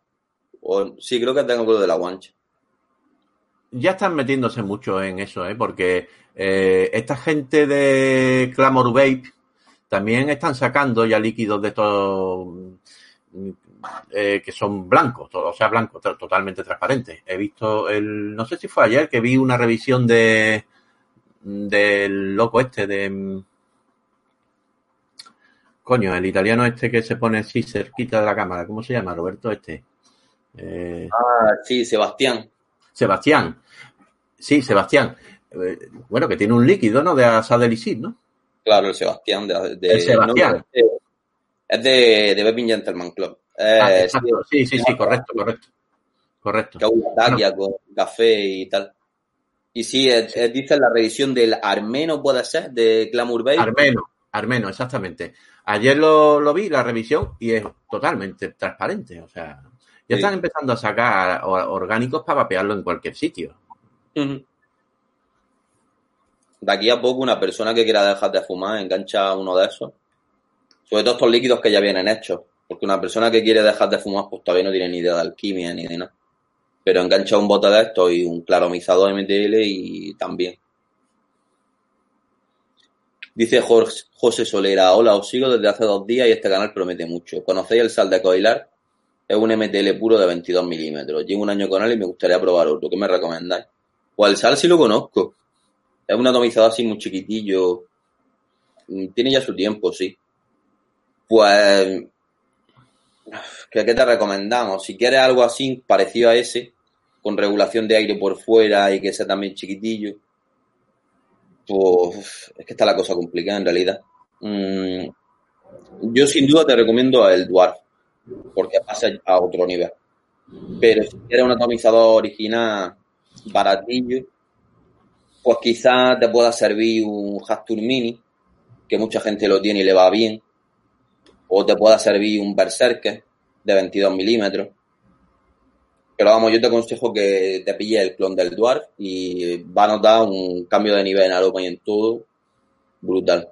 O... Sí, creo que es de ángulo de la guancha. Ya están metiéndose mucho en eso, ¿eh? Porque eh, esta gente de Clamor Vape también están sacando ya líquidos de estos eh, que son blancos, o sea, blancos, to- totalmente transparentes. He visto el, no sé si fue ayer que vi una revisión de del loco este de coño, el italiano este que se pone así cerquita de la cámara, ¿cómo se llama? Roberto este. Eh, Ah, sí, Sebastián. Sebastián. Sí, Sebastián. Eh, bueno, que tiene un líquido, ¿no? De asadelisid, ¿no? Claro, el Sebastián. De, de- El Sebastián. no, es de- de, Bepin Gentleman Club. Eh, Ah, sí, exacto. Sí, sí, sí, correcto, correcto. Correcto. que una taquia con café y tal. Y sí, es, es- dice la revisión del Armeno, puede ser, de Glamour Bay. Armeno, Armeno, exactamente. Ayer lo, lo vi, la revisión, y es totalmente transparente. O sea, ya Sí. están empezando a sacar orgánicos para vapearlo en cualquier sitio. De aquí a poco, una persona que quiera dejar de fumar engancha uno de esos. Sobre todo estos líquidos que ya vienen hechos. Porque una persona que quiere dejar de fumar, pues todavía no tiene ni idea de alquimia ni de nada. Pero engancha un bote de estos y un claromizador MTL y también. Dice Jorge, José Solera, hola, os sigo desde hace dos días y este canal promete mucho. ¿Conocéis el sal de Coilar? Es un MTL puro de 22 milímetros. Llevo un año con él y me gustaría probar otro. ¿Qué me recomendáis? Pues el sal sí lo conozco. Es un atomizador así muy chiquitillo. Mm, Tiene ya su tiempo, sí. Pues, ¿qué, te recomendamos? Si quieres algo así, parecido a ese, con regulación de aire por fuera y que sea también chiquitillo, pues es que está la cosa complicada en realidad. Mm, yo sin duda te recomiendo el Dwarf, porque pasa a otro nivel. Pero si quieres un atomizador original baratillo, pues quizás te pueda servir un Hastur Mini, que mucha gente lo tiene y le va bien, o te pueda servir un Berserker de 22 milímetros. Pero vamos, yo te aconsejo que te pilles el clon del Dwarf y va a notar un cambio de nivel en aroma y en todo brutal.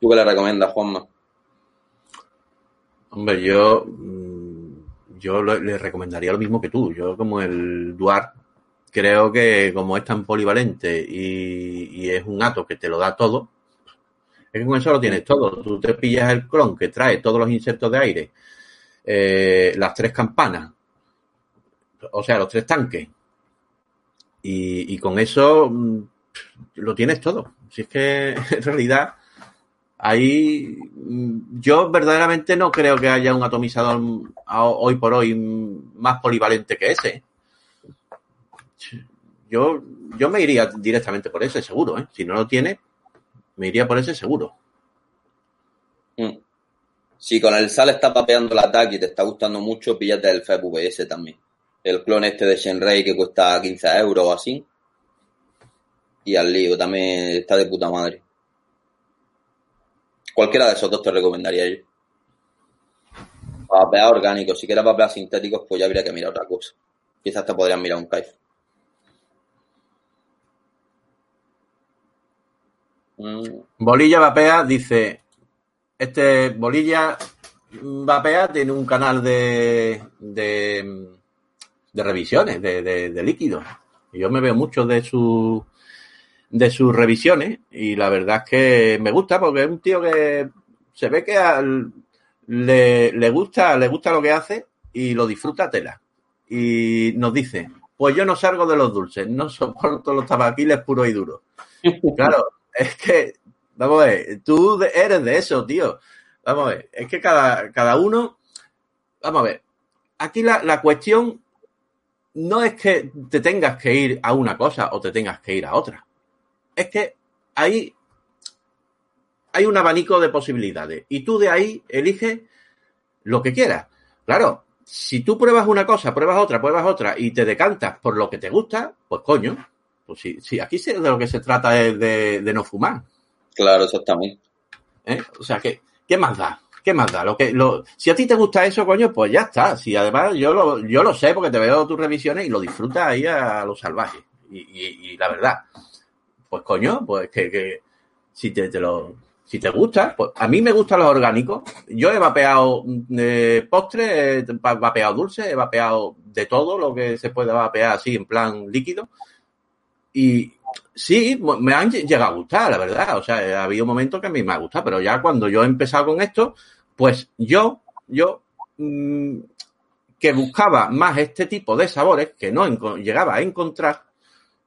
¿Tú qué le recomiendas, Juanma? Hombre, yo, mm, yo le recomendaría lo mismo que tú. Yo como el Duar creo que como es tan polivalente y, y es un ato que te lo da todo, es que con eso lo tienes todo. Tú te pillas el clon que trae todos los insertos de aire, eh, las tres campanas, o sea, los tres tanques. Y, con eso mm, lo tienes todo. Si es que [LAUGHS] en realidad ahí mm, yo verdaderamente no creo que haya un atomizador hoy por hoy más polivalente que ese. Yo, yo me iría directamente por ese, seguro, ¿eh? Si no lo tiene, me iría por ese seguro. Mm. Si con el sal está papeando el ataque y te está gustando mucho, píllate el FEP VS también. El clon este de Shenrei que cuesta 15 euros o así. Y al lío, también está de puta madre. Cualquiera de esos dos te recomendaría yo. Para vapear orgánicos, si quieres vapear sintéticos, pues ya habría que mirar otra cosa. Quizás te podrían mirar un Kaif. Bolilla Vapea dice, este Bolilla Vapea tiene un canal de, de, de revisiones de, de, de líquidos. Y yo me veo mucho de su de sus revisiones y la verdad es que me gusta porque es un tío que se ve que al- le, le gusta le gusta lo que hace y lo disfruta tela y nos dice pues yo no salgo de los dulces no soporto los tabaquiles puros y duros [LAUGHS] claro es que vamos a ver tú eres de eso tío vamos a ver es que cada, cada uno vamos a ver aquí la, la cuestión no es que te tengas que ir a una cosa o te tengas que ir a otra es que ahí hay un abanico de posibilidades y tú de ahí eliges lo que quieras. Claro, si tú pruebas una cosa, pruebas otra, pruebas otra y te decantas por lo que te gusta, pues coño, pues sí, sí aquí sí de lo que se trata es de, de no fumar. claro, exactamente. ¿eh? O sea, ¿qué, ¿qué más da? ¿Qué más da? Lo que, lo, si a ti te gusta eso, coño, pues ya está. Si además yo lo, yo lo sé porque te veo tus revisiones y lo disfrutas ahí a lo salvaje. Y, y- y la verdad, pues coño, pues que, que si te, te lo, si te gusta, pues a mí me gustan los orgánicos. Yo he vapeado eh, postre, he va- vapeado dulce, he vapeado de todo lo que se puede vapear así en plan líquido. Y sí, me han llegado a gustar, la verdad. O sea, ha habido momentos que a mí me ha gustado, pero ya cuando yo he empezado con esto, pues yo, yo, mm, que buscaba más este tipo de sabores que no llegaba a encontrar,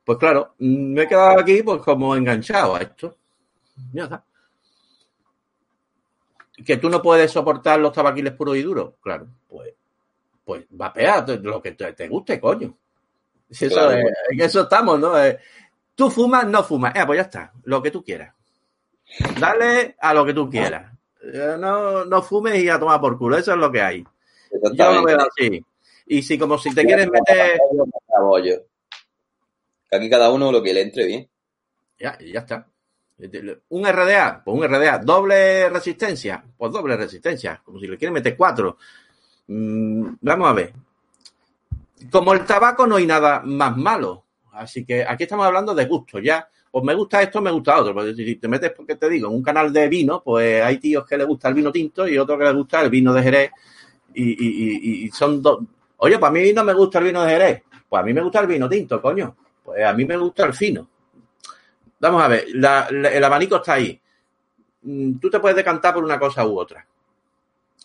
pues claro, mm, me he quedado aquí pues como enganchado a esto. Ya está. Que tú no puedes soportar los tabaquiles puros y duros, claro, pues, pues vapea lo que te guste, coño. Si eso, Claro. en eso estamos, ¿no? Eh, tú fumas, no fumas. Eh, pues ya está, lo que tú quieras. Dale a lo que tú quieras. Eh, No, no fumes y a tomar por culo, eso es lo que hay. Yo lo veo así. Y si como si te quieres meter... Aquí cada uno lo que le entre bien. Ya, ya está. Un RDA, pues un RDA. Doble resistencia, pues doble resistencia. Como si le quieres meter cuatro. Mm, vamos a ver. Como el tabaco no hay nada más malo. Así que aquí estamos hablando de gusto. Ya, pues me gusta esto, me gusta otro. Pues si te metes, porque te digo, un canal de vino, pues hay tíos que les gusta el vino tinto y otros que les gusta el vino de Jerez. Y, son dos. Oye, pues a mí no me gusta el vino de Jerez. Pues a mí me gusta el vino tinto, coño. Pues a mí me gusta el fino. Vamos a ver, el abanico está ahí. Mm, Tú te puedes decantar por una cosa u otra.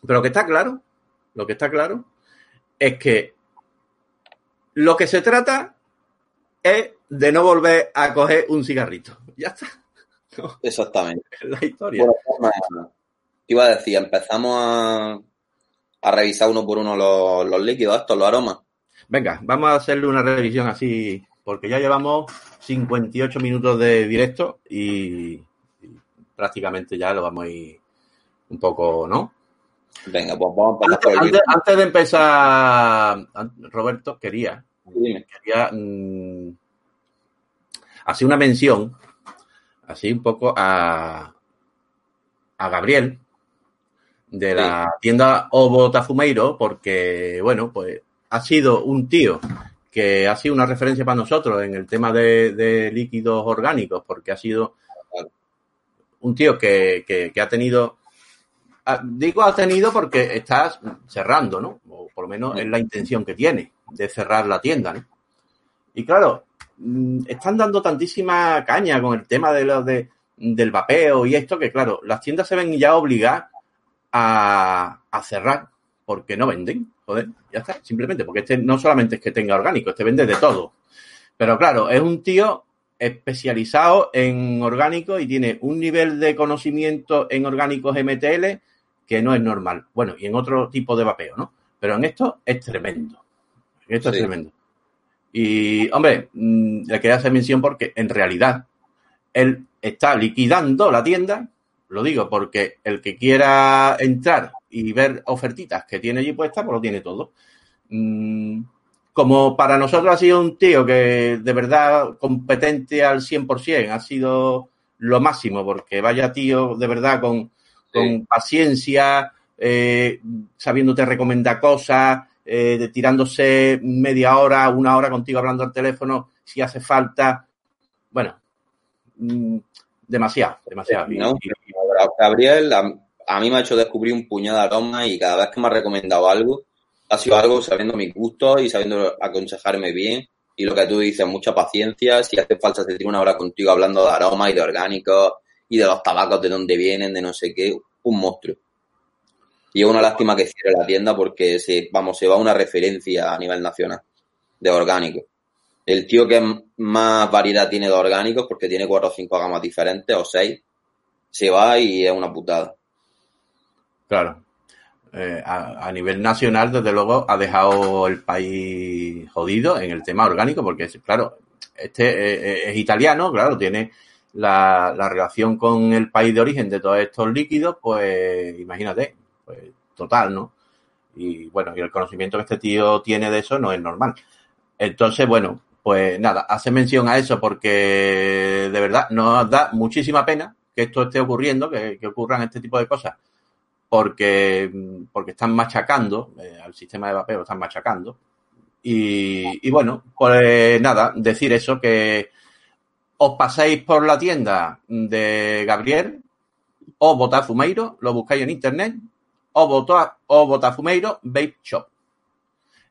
Pero lo que está claro, lo que está claro, es que lo que se trata es de no volver a coger un cigarrito. Ya está. [LAUGHS] No, Exactamente. la historia. Bueno, te iba a decir, empezamos a, a revisar uno por uno los, los líquidos, estos, los aromas. Venga, vamos a hacerle una revisión así, porque ya llevamos 58 minutos de directo y, y prácticamente ya lo vamos a ir un poco, ¿no? Venga, pues vamos a el Antes, antes de empezar, Roberto, quería, Dime. quería mm, hacer una mención, así un poco a, a Gabriel, de la tienda Ovo Tafumeiro, porque, bueno, pues ha sido un tío que ha sido una referencia para nosotros en el tema de, de líquidos orgánicos, porque ha sido un tío que, que- que ha tenido digo ha tenido porque estás cerrando, ¿no? O por lo menos es la intención que tiene de cerrar la tienda, ¿no? Y claro, mm, están dando tantísima caña con el tema de los de, del vapeo y esto que, claro, las tiendas se ven ya obligadas a, a cerrar porque no venden. Joder, ya está, simplemente, porque este no solamente es que tenga orgánico, este vende de todo. Pero claro, es un tío especializado en orgánicos y tiene un nivel de conocimiento en orgánicos MTL que no es normal. Bueno, y en otro tipo de vapeo, ¿no? Pero en esto es tremendo. En esto Sí. es tremendo. Y, hombre, mm, le quería hacer mención porque en realidad él está liquidando la tienda, lo digo porque el que quiera entrar y ver ofertitas que tiene allí puestas, pues lo tiene todo. Mm, como para nosotros ha sido un tío que de verdad competente al 100%, ha sido lo máximo, porque vaya tío de verdad con, con paciencia, eh, sabiéndote recomendar cosas, eh, de tirándose media hora, una hora contigo hablando al teléfono, si hace falta. Bueno, mm, demasiado, demasiado. No, y- Gabriel a, a mí me ha hecho descubrir un puñado de aromas y cada vez que me ha recomendado algo, ha sido algo sabiendo mis gustos y sabiendo aconsejarme bien. Y lo que tú dices, mucha paciencia. Si hace falta, se tira una hora contigo hablando de aromas y de orgánicos y de los tabacos, de dónde vienen, de no sé qué. Un monstruo. Y es una lástima que cierre la tienda porque se, vamos, se va una referencia a nivel nacional de orgánicos. El tío que más variedad tiene de orgánicos, porque tiene cuatro o cinco gamas diferentes, o seis, se va y es una putada. Claro. Eh, a, nivel nacional, desde luego, ha dejado el país jodido en el tema orgánico, porque, claro, este eh, es italiano, claro, tiene la, la relación con el país de origen de todos estos líquidos, pues imagínate, pues total, ¿no? Y bueno, y el conocimiento que este tío tiene de eso no es normal. Entonces, bueno, pues nada, hace mención a eso porque de verdad nos da muchísima pena que esto esté ocurriendo, que, que ocurran este tipo de cosas, porque, porque están machacando eh, al sistema de vapeo, están machacando. Y, y bueno, pues nada, decir eso, que os pasáis por la tienda de Gabriel, o Botafumeiro, lo buscáis en internet, o, Bota, o Botafumeiro Vape Shop.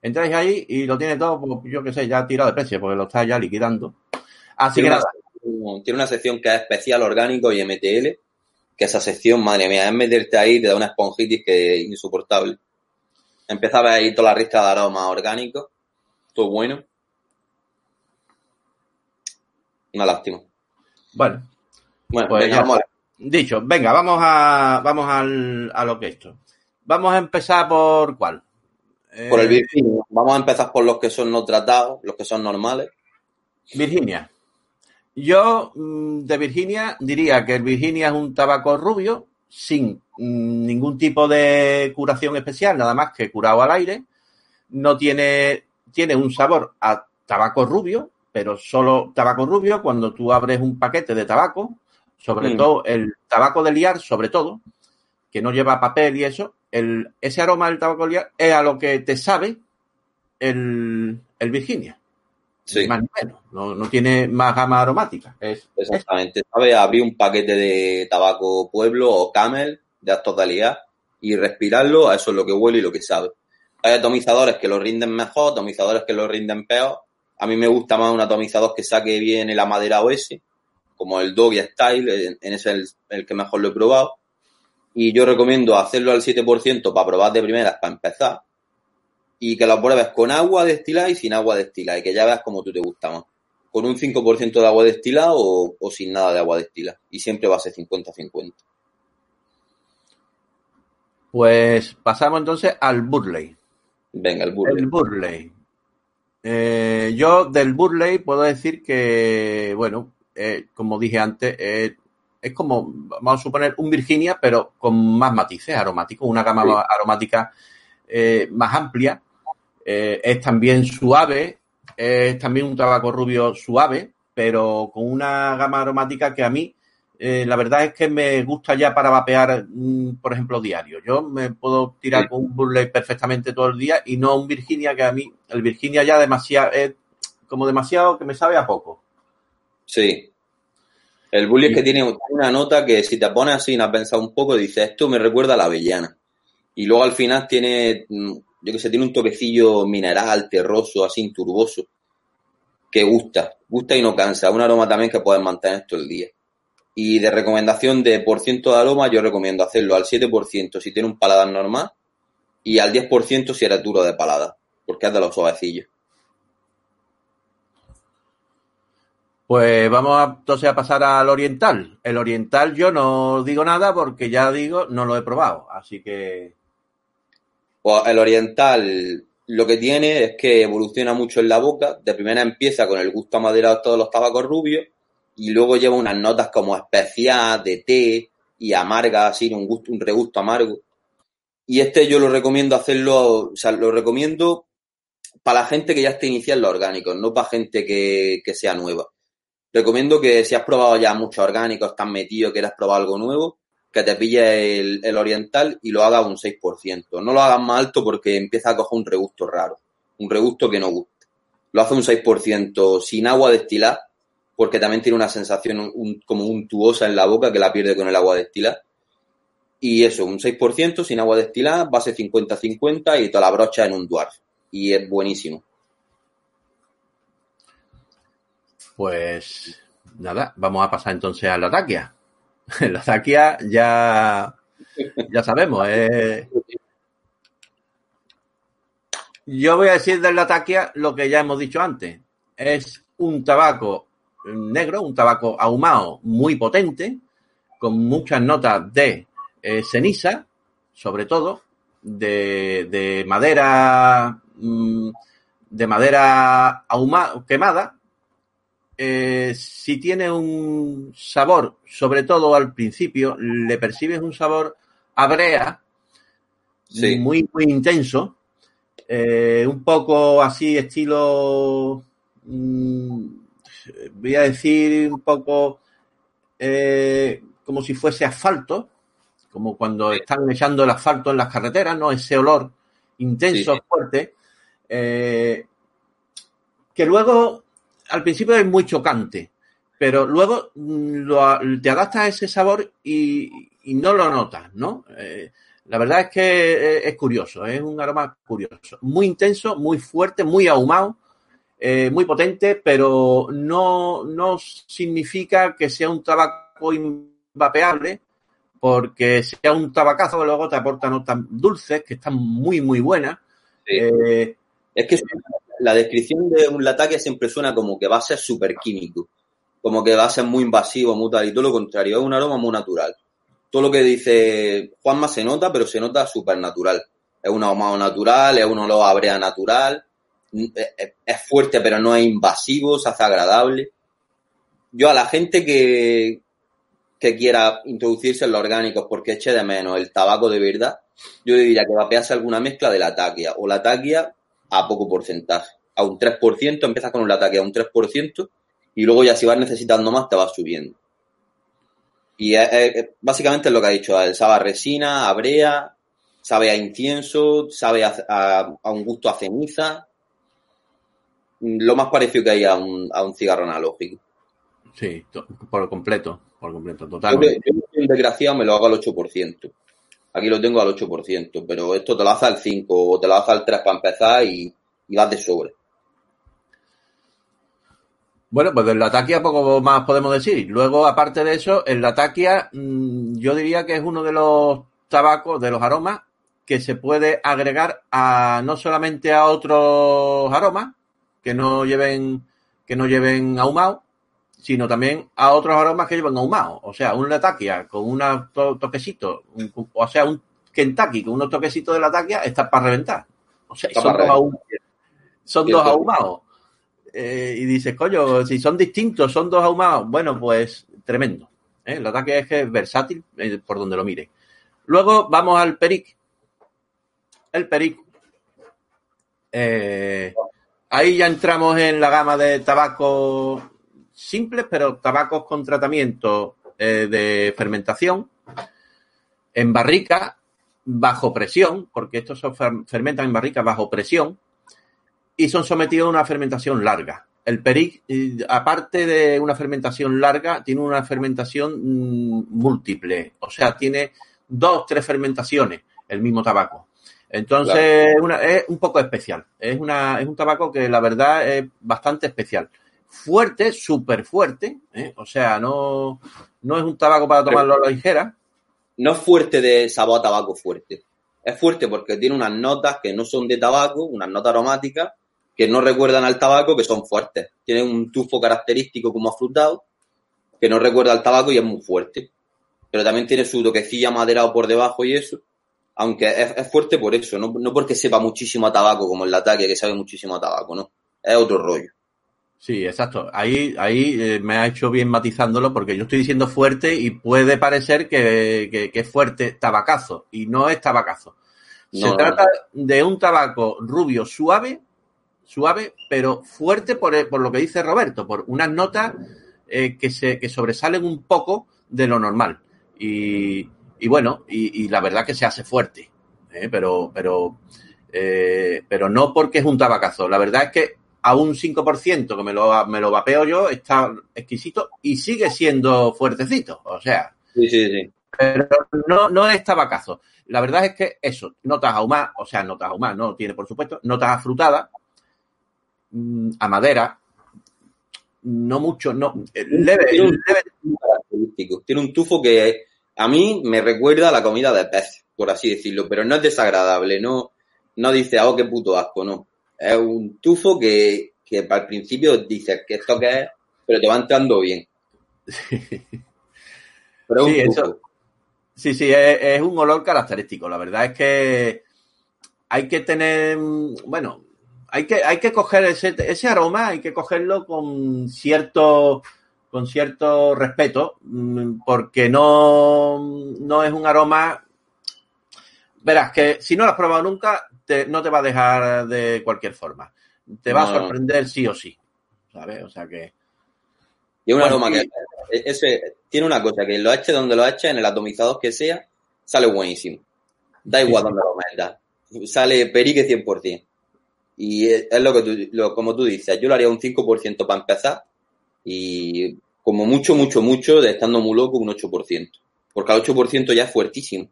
Entráis ahí y lo tiene todo, pues, yo qué sé, ya tirado de precio, porque lo está ya liquidando. Así que Tiene nada, una, tiene una sección que es especial orgánico y MTL, que esa sección, madre mía, es meterte ahí, te da una esponjitis que es insoportable. Empezaba ahí toda la ristra de aromas orgánicos, todo bueno. Una lástima. bueno, Bueno, Pues venga, ya vamos a ver. dicho, venga, vamos a, vamos al, a lo que esto. Vamos a empezar por cuál. por el Eh, Virginia. Vamos a empezar por los que son no tratados, los que son normales. Virginia. Yo mm, de Virginia diría que el Virginia es un tabaco rubio sin mm, ningún tipo de curación especial, nada más que curado al aire. No tiene, tiene un sabor a tabaco rubio, pero solo tabaco rubio cuando tú abres un paquete de tabaco, sobre Mm. todo el tabaco de liar, sobre todo, que no lleva papel y eso, el, ese aroma del tabaco de liar es a lo que te sabe el, el Virginia. Sí, más ni menos. No, no tiene más gama aromática. Es, es- exactamente. ¿Sabes? Abrir un paquete de tabaco pueblo o camel de actos de liar y respirarlo, a eso es lo que huele y lo que sabe. Hay atomizadores que lo rinden mejor, atomizadores que lo rinden peor. A mí me gusta más un atomizador que saque bien el amaderado ese, como el Doggy Style, en en ese es el, el que mejor lo he probado. Y yo recomiendo hacerlo al 7% para probar de primeras, para empezar. Y que lo pruebes con agua destilada y sin agua destilada, y que ya veas cómo tú te gusta más. Con un 5% de agua destilada o, o sin nada de agua destilada. Y siempre va a ser 50-50. Pues pasamos entonces al Burley. Venga, el burro. El Burley. Eh, yo del Burley puedo decir que, bueno, eh, como dije antes, eh, es como, vamos a suponer, un Virginia, pero con más matices aromáticos, una gama Sí. aromática más amplia. Es también suave, es también un tabaco rubio suave, pero con una gama aromática que a mí, eh, la verdad es que me gusta ya para vapear, mm, por ejemplo, diario. Yo me puedo tirar Sí. con un Burley perfectamente todo el día y no un Virginia que a mí, el Virginia ya demasiado, es como demasiado que me sabe a poco. Sí. El bully es que tiene una nota que si te pones así y no has pensado un poco, dices, esto me recuerda a la avellana. Y luego al final tiene, mm, yo que sé, tiene un toquecillo mineral, terroso, así turboso, que gusta, gusta y no cansa. Un aroma también que puedes mantener todo el día. Y de recomendación de por ciento de aroma, yo recomiendo hacerlo al 7% si tiene un paladar normal y al 10% si eres duro de paladar, porque es de los suavecillos. Pues vamos a, entonces a pasar al oriental. El oriental yo no digo nada porque ya digo, no lo he probado. Así que Pues el oriental lo que tiene es que evoluciona mucho en la boca. De primera empieza con el gusto amaderado de todos los tabacos rubios y luego lleva unas notas como especial, de té y amarga, así, un gusto, un regusto amargo. Y este yo lo recomiendo hacerlo, o sea, lo recomiendo para la gente que ya esté iniciando los orgánicos, no para gente que, que sea nueva. Recomiendo que si has probado ya muchos orgánicos, estás metido, quieres probar algo nuevo, que te pille el, el oriental y lo hagas un 6%. No lo hagas más alto porque empieza a coger un regusto raro, un regusto que no gusta. Lo hace un 6% sin agua destilada, porque también tiene una sensación un- como untuosa en la boca que la pierde con el agua destilada. Y eso, un 6% sin agua destilada, base 50-50 y toda la brocha en un dwarf. Y es buenísimo. Pues nada, vamos a pasar entonces a la taquia. [LAUGHS] La taquia ya, ya sabemos. eh. Yo voy a decir de la taquia lo que ya hemos dicho antes. Es un tabaco negro, un tabaco ahumado muy potente, con muchas notas de eh, ceniza, sobre todo, de, de madera, mm, de madera ahumada, quemada, eh, si tiene un sabor, sobre todo al principio, le percibes un sabor a brea, Sí. muy, muy intenso, eh, un poco así estilo, mm, voy a decir un poco eh, como si fuese asfalto, como cuando están echando el asfalto en las carreteras, ¿no? Ese olor intenso, Sí. fuerte, eh, que luego al principio es muy chocante, pero luego mm, lo- te adaptas a ese sabor y, y no lo notas, ¿no? Eh, la verdad es que es curioso, es un aroma curioso, muy intenso, muy fuerte, muy ahumado, eh, muy potente, pero no, no significa que sea un tabaco invapeable, porque sea un tabacazo que luego te aporta notas dulces, que están muy, muy buenas. Sí. Eh, Es que la descripción de un lataque siempre suena como que va a ser súper químico, como que va a ser muy invasivo, muy tal, y todo lo contrario, es un aroma muy natural. Todo lo que dice Juanma se nota, pero se nota súper natural. Es un ahumado natural, es un olor a brea natural, es fuerte pero no es invasivo, se hace agradable. Yo a la gente que, que quiera introducirse en los orgánicos porque eche de menos el tabaco de verdad, yo le diría que vapease alguna mezcla de la taquia o la taquia a poco porcentaje. A un 3%, empiezas con un lataque a un 3% y luego ya si vas necesitando más te vas subiendo. Y básicamente es lo que ha dicho, sabe a resina, a brea, sabe a incienso, sabe a- a un gusto a ceniza. Lo más parecido que hay a un, a un cigarro analógico. sí, por completo, por completo, Yo, que- yo un desgraciado me lo hago al 8%. Aquí lo tengo al 8%, pero esto te lo hace al 5 o te lo hace al 3 para empezar y, y vas de sobre. Bueno, pues del Latakia poco más podemos decir. Luego, aparte de eso, el Latakia mm, yo diría que es uno de los tabacos, de los aromas, que se puede agregar a no solamente a otros aromas que no lleven, que no lleven ahumado, sino también a otros aromas que llevan ahumado. O sea, un Latakia con un toquecito, un- o sea, un Kentucky con unos toquecitos de Latakia está para reventar. O sea, son dos, ahum- son dos Cierto. ahumados. Eh, y dices, coño, si son distintos, son dos ahumados, bueno, pues tremendo. ¿eh? El ataque es que es versátil eh, por donde lo mire. Luego vamos al Peric. El Peric. Eh, ahí ya entramos en la gama de tabacos simples, pero tabacos con tratamiento eh, de fermentación en barrica bajo presión, porque estos se fer- fermentan en barricas bajo presión y son sometidos a una fermentación larga. el peric, aparte de una fermentación larga, tiene una fermentación mm, múltiple. O sea, tiene dos, tres fermentaciones el mismo tabaco. Entonces, una- es un poco especial. Es, una, es un tabaco que la verdad es bastante especial. Fuerte, súper fuerte. ¿eh? O sea, no, no es un tabaco para tomarlo a la ligera. No es fuerte de sabor a tabaco fuerte. Es fuerte porque tiene unas notas que no son de tabaco, unas notas aromáticas que no recuerdan al tabaco, que son fuertes. Tiene un tufo característico como afrutado, que no recuerda al tabaco y es muy fuerte. Pero también tiene su toquecilla maderado por debajo y eso. Aunque es, es fuerte por eso, no, no porque sepa muchísimo a tabaco como el ataque, que sabe muchísimo a tabaco, no. Es otro rollo. Sí, exacto. Ahí, ahí eh, me ha hecho bien matizándolo porque yo estoy diciendo fuerte y puede parecer que, que- que es fuerte tabacazo y no es tabacazo. Se No, trata de un tabaco rubio suave, suave, pero fuerte por, por lo que dice Roberto, por unas notas eh, que, se, que sobresalen un poco de lo normal. Y, y bueno, y, y la verdad que se hace fuerte, ¿eh? pero, pero, eh, pero no porque es un tabacazo. La verdad es que a un 5% que me lo, me lo vapeo yo está exquisito y sigue siendo fuertecito. O sea, Sí, sí, sí. pero no, no es tabacazo. La verdad es que eso, notas ahumadas, o sea, notas ahumadas, no tiene por supuesto, notas afrutadas, mm, a madera, no mucho, no, eh, leve, Tiene un- leve. Tiene un tufo que a mí me recuerda a la comida de pez, por así decirlo, pero no es desagradable, no, no dice, oh, qué puto asco, no. Es un tufo que, que al principio dices que esto qué es, pero te va entrando bien. [LAUGHS] Pero es Sí, un eso- tufo. Sí, sí, es, es un olor característico. La verdad es que hay que tener, bueno, hay que, hay que coger ese, ese aroma, hay que cogerlo con cierto, con cierto respeto, mm, porque no, no es un aroma. Verás que si no lo has probado nunca, te- no te va a dejar de cualquier forma. Te va a sorprender sí o sí. ¿Sabes? O sea que. Y un Bueno, aroma que e, ese, tiene una cosa, que lo eches donde lo eches, en el atomizador que sea, sale buenísimo. Da igual Sí, donde lo metas. Sale perique 100%. Y es, es lo que tú, lo, como tú dices, yo lo haría un 5% para empezar y como mucho, mucho, mucho, de estando muy loco, un 8%. Porque al 8% ya es fuertísimo.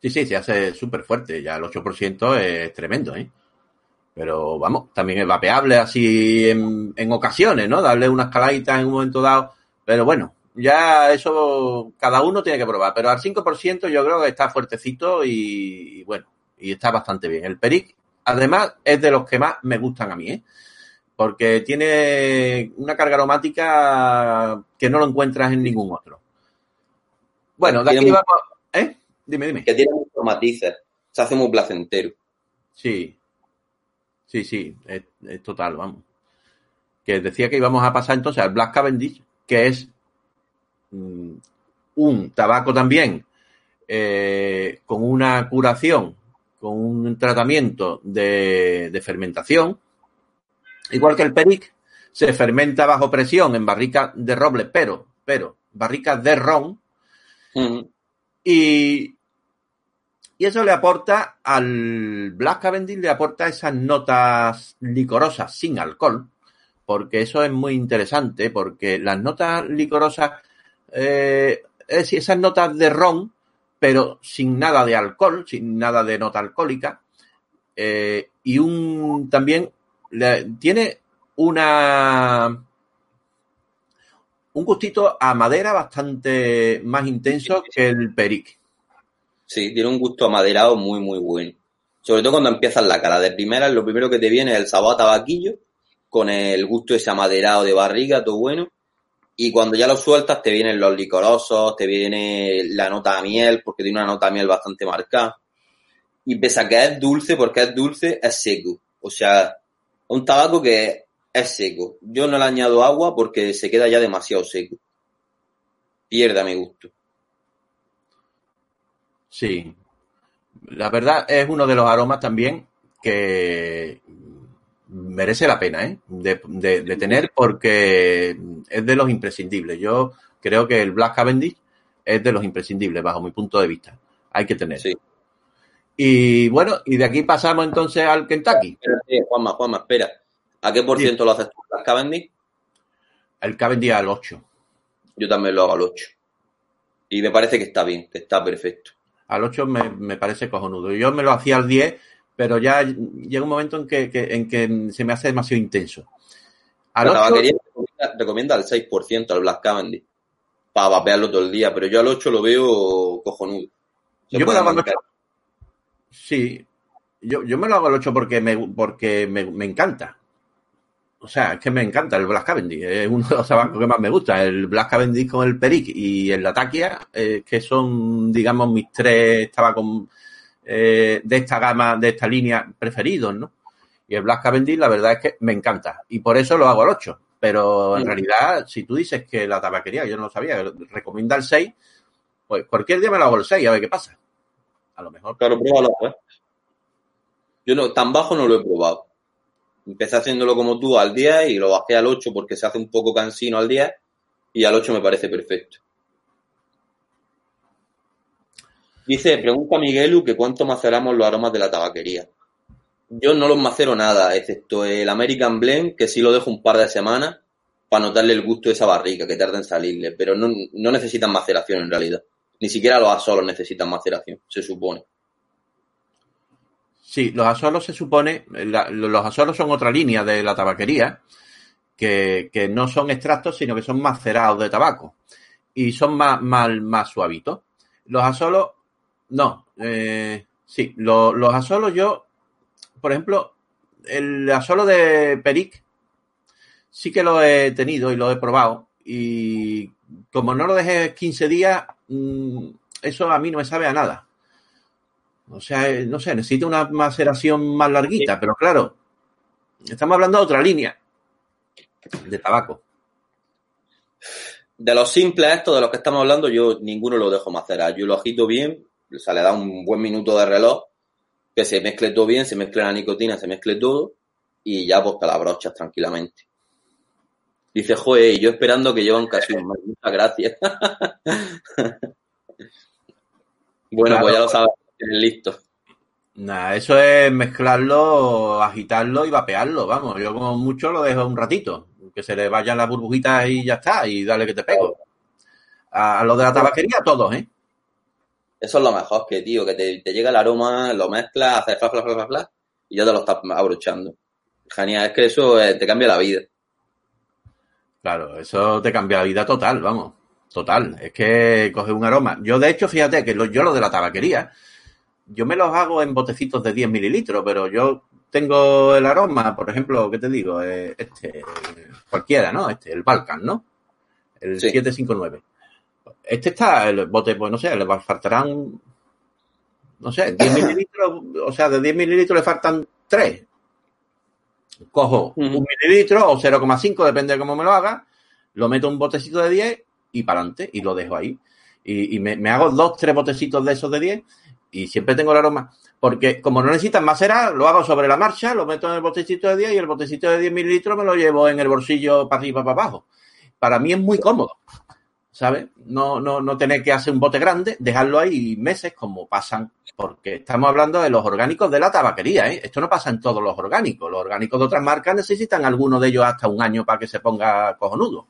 Sí, sí, se hace súper fuerte. Ya el 8% es tremendo, ¿eh? Pero vamos, también es vapeable así en, ocasiones, ¿no? Darle unas caladitas en un momento dado. Pero bueno, ya eso cada uno tiene que probar. Pero al 5% yo creo que está fuertecito y, y bueno, y está bastante bien. El Peric, además, es de los que más me gustan a mí, ¿eh? Porque tiene una carga aromática que no lo encuentras en ningún otro. Bueno, de aquí muy- vamos. ¿Eh? Dime, dime. Que tiene muchos matices. Se hace muy placentero. Sí, sí, sí, es, es total, vamos. Que decía que íbamos a pasar entonces al Black Cavendish, que es mm, un tabaco también eh, con una curación, con un tratamiento de, de fermentación, igual que el Peric, se fermenta bajo presión en barricas de roble, pero, pero, barricas de ron, Ujú. y, y eso le aporta al Black Cavendish, le aporta esas notas licorosas sin alcohol, porque eso es muy interesante, porque las notas licorosas, eh, es decir, esas notas de ron, pero sin nada de alcohol, sin nada de nota alcohólica, eh, y un también le- tiene una un gustito a madera bastante más intenso que el peric. Sí, tiene un gusto amaderado muy, muy bueno. Sobre todo cuando empiezas la cara. De primera, lo primero que te viene es el sabor a tabaquillo, con el gusto ese amaderado de barriga, todo bueno. Y cuando ya lo sueltas, te vienen los licorosos, te viene la nota a miel, porque tiene una nota a miel bastante marcada. Y pese a que es dulce, porque es dulce, es seco. O sea, un tabaco que es seco. Yo no le añado agua porque se queda ya demasiado seco. Pierde a mi gusto. Sí. La verdad es uno de los aromas también que merece la pena ¿eh? de, de- de tener porque es de los imprescindibles. Yo creo que el Black Cavendish es de los imprescindibles bajo mi punto de vista. Hay que tener. Sí. Y bueno, y de aquí pasamos entonces al Kentucky. Espérate, Juanma, Juanma, espera. ¿A qué por ciento lo haces tú, Black Cavendish? El Cavendish al 8. Yo también lo hago al 8. Y me parece que está bien, que está perfecto. Al 8 me, me parece cojonudo. Yo me lo hacía al 10, pero ya llega un momento en que, que- en que se me hace demasiado intenso. Al La 8, tabaquería recomienda, recomienda al 6% al Black Cavendish para vapearlo todo el día, pero yo al 8 lo veo cojonudo. Se Yo me hago al mancar. 8. Sí, yo, yo me lo hago al 8 porque me, porque me, me encanta. O sea, es que me encanta el Black Cavendish. Es uno de los tabacos que más me gusta. El Black Cavendish con el Peric y el Latakia, eh, que son, digamos, mis tres tabacos eh, de esta gama, de esta línea preferidos, ¿no? Y el Black Cavendish, la verdad es que me encanta. Y por eso lo hago al 8. Pero en realidad, si tú dices que la tabaquería, yo no lo sabía, recomienda el 6, pues cualquier día me lo hago el 6, a ver qué pasa. A lo mejor. Claro, pruébalo, ¿eh? Yo no, tan bajo no lo he probado. Empecé haciéndolo como tú al 10 y lo bajé al 8 porque se hace un poco cansino al 10 y al 8 me parece perfecto. Dice, pregunta Miguelu que cuánto maceramos los aromas de la tabaquería. Yo no los macero nada, excepto el American Blend, que sí lo dejo un par de semanas para notarle el gusto de esa barrica, que tarda en salirle, pero no, no necesitan maceración en realidad. Ni siquiera los asolos necesitan maceración, se supone. Sí, los asolos se supone, los asolos son otra línea de la tabaquería, que, que no son extractos, sino que son macerados de tabaco. Y son más, más, más suavitos. Los asolos, no, eh, sí, lo- los asolos yo, por ejemplo, el asolo de Peric, sí que lo he tenido y lo he probado. Y como no lo dejé 15 días, eso a mí no me sabe a nada. O sea, eh, no sé, necesita una maceración más larguita, pero claro, estamos hablando de otra línea de tabaco. De los simples estos de los que estamos hablando, yo ninguno lo dejo macerar. Yo lo agito bien, o sea, le da un buen minuto de reloj, que se mezcle todo bien, se mezcle la nicotina, se mezcle todo, y ya pues te la brochas tranquilamente. Dice, joder, y yo esperando que llevan casi un mes. Muchas gracias. [LAUGHS] bueno, Claro. pues ya lo sabes, listo. Nada, eso es mezclarlo, agitarlo y vapearlo, vamos. Yo como mucho lo dejo un ratito, que se le vayan las burbujitas y ya está, y dale que te pego. A, a lo de la tabaquería, todos, ¿eh? Eso es lo mejor que, tío, que te, te llega el aroma, lo mezclas, haces fla, fla, fla, fla, fla, y ya te lo estás abrochando. Genial, es que eso eh, te cambia la vida. Claro, eso te cambia la vida total, vamos. Total. Es que coge un aroma. Yo, de hecho, fíjate que lo- yo lo de la tabaquería, yo me los hago en botecitos de 10 mililitros, pero yo tengo el aroma, por ejemplo, ¿qué te digo? Eh, este, cualquiera, ¿no? Este, el Balkan, ¿no? El Sí. 759. Este está, el bote, pues no sé, le faltarán, no sé, 10 mililitros, o sea, de 10 mililitros le faltan 3. Cojo un mililitro o 0,5, depende de cómo me lo haga, lo meto en un botecito de 10 y para adelante y lo dejo ahí. Y, y me, me hago dos, tres botecitos de esos de 10 y siempre tengo el aroma. Porque como no necesitan macerar, lo hago sobre la marcha, lo meto en el botecito de 10 y el botecito de 10 mililitros me lo llevo en el bolsillo para arriba, para abajo. Para mí es muy cómodo, ¿sabes? No, no, no tener que hacer un bote grande, dejarlo ahí meses como pasan, porque estamos hablando de los orgánicos de la tabaquería, ¿eh? Esto no pasa en todos los orgánicos. Los orgánicos de otras marcas necesitan algunos de ellos hasta un año para que se ponga cojonudo.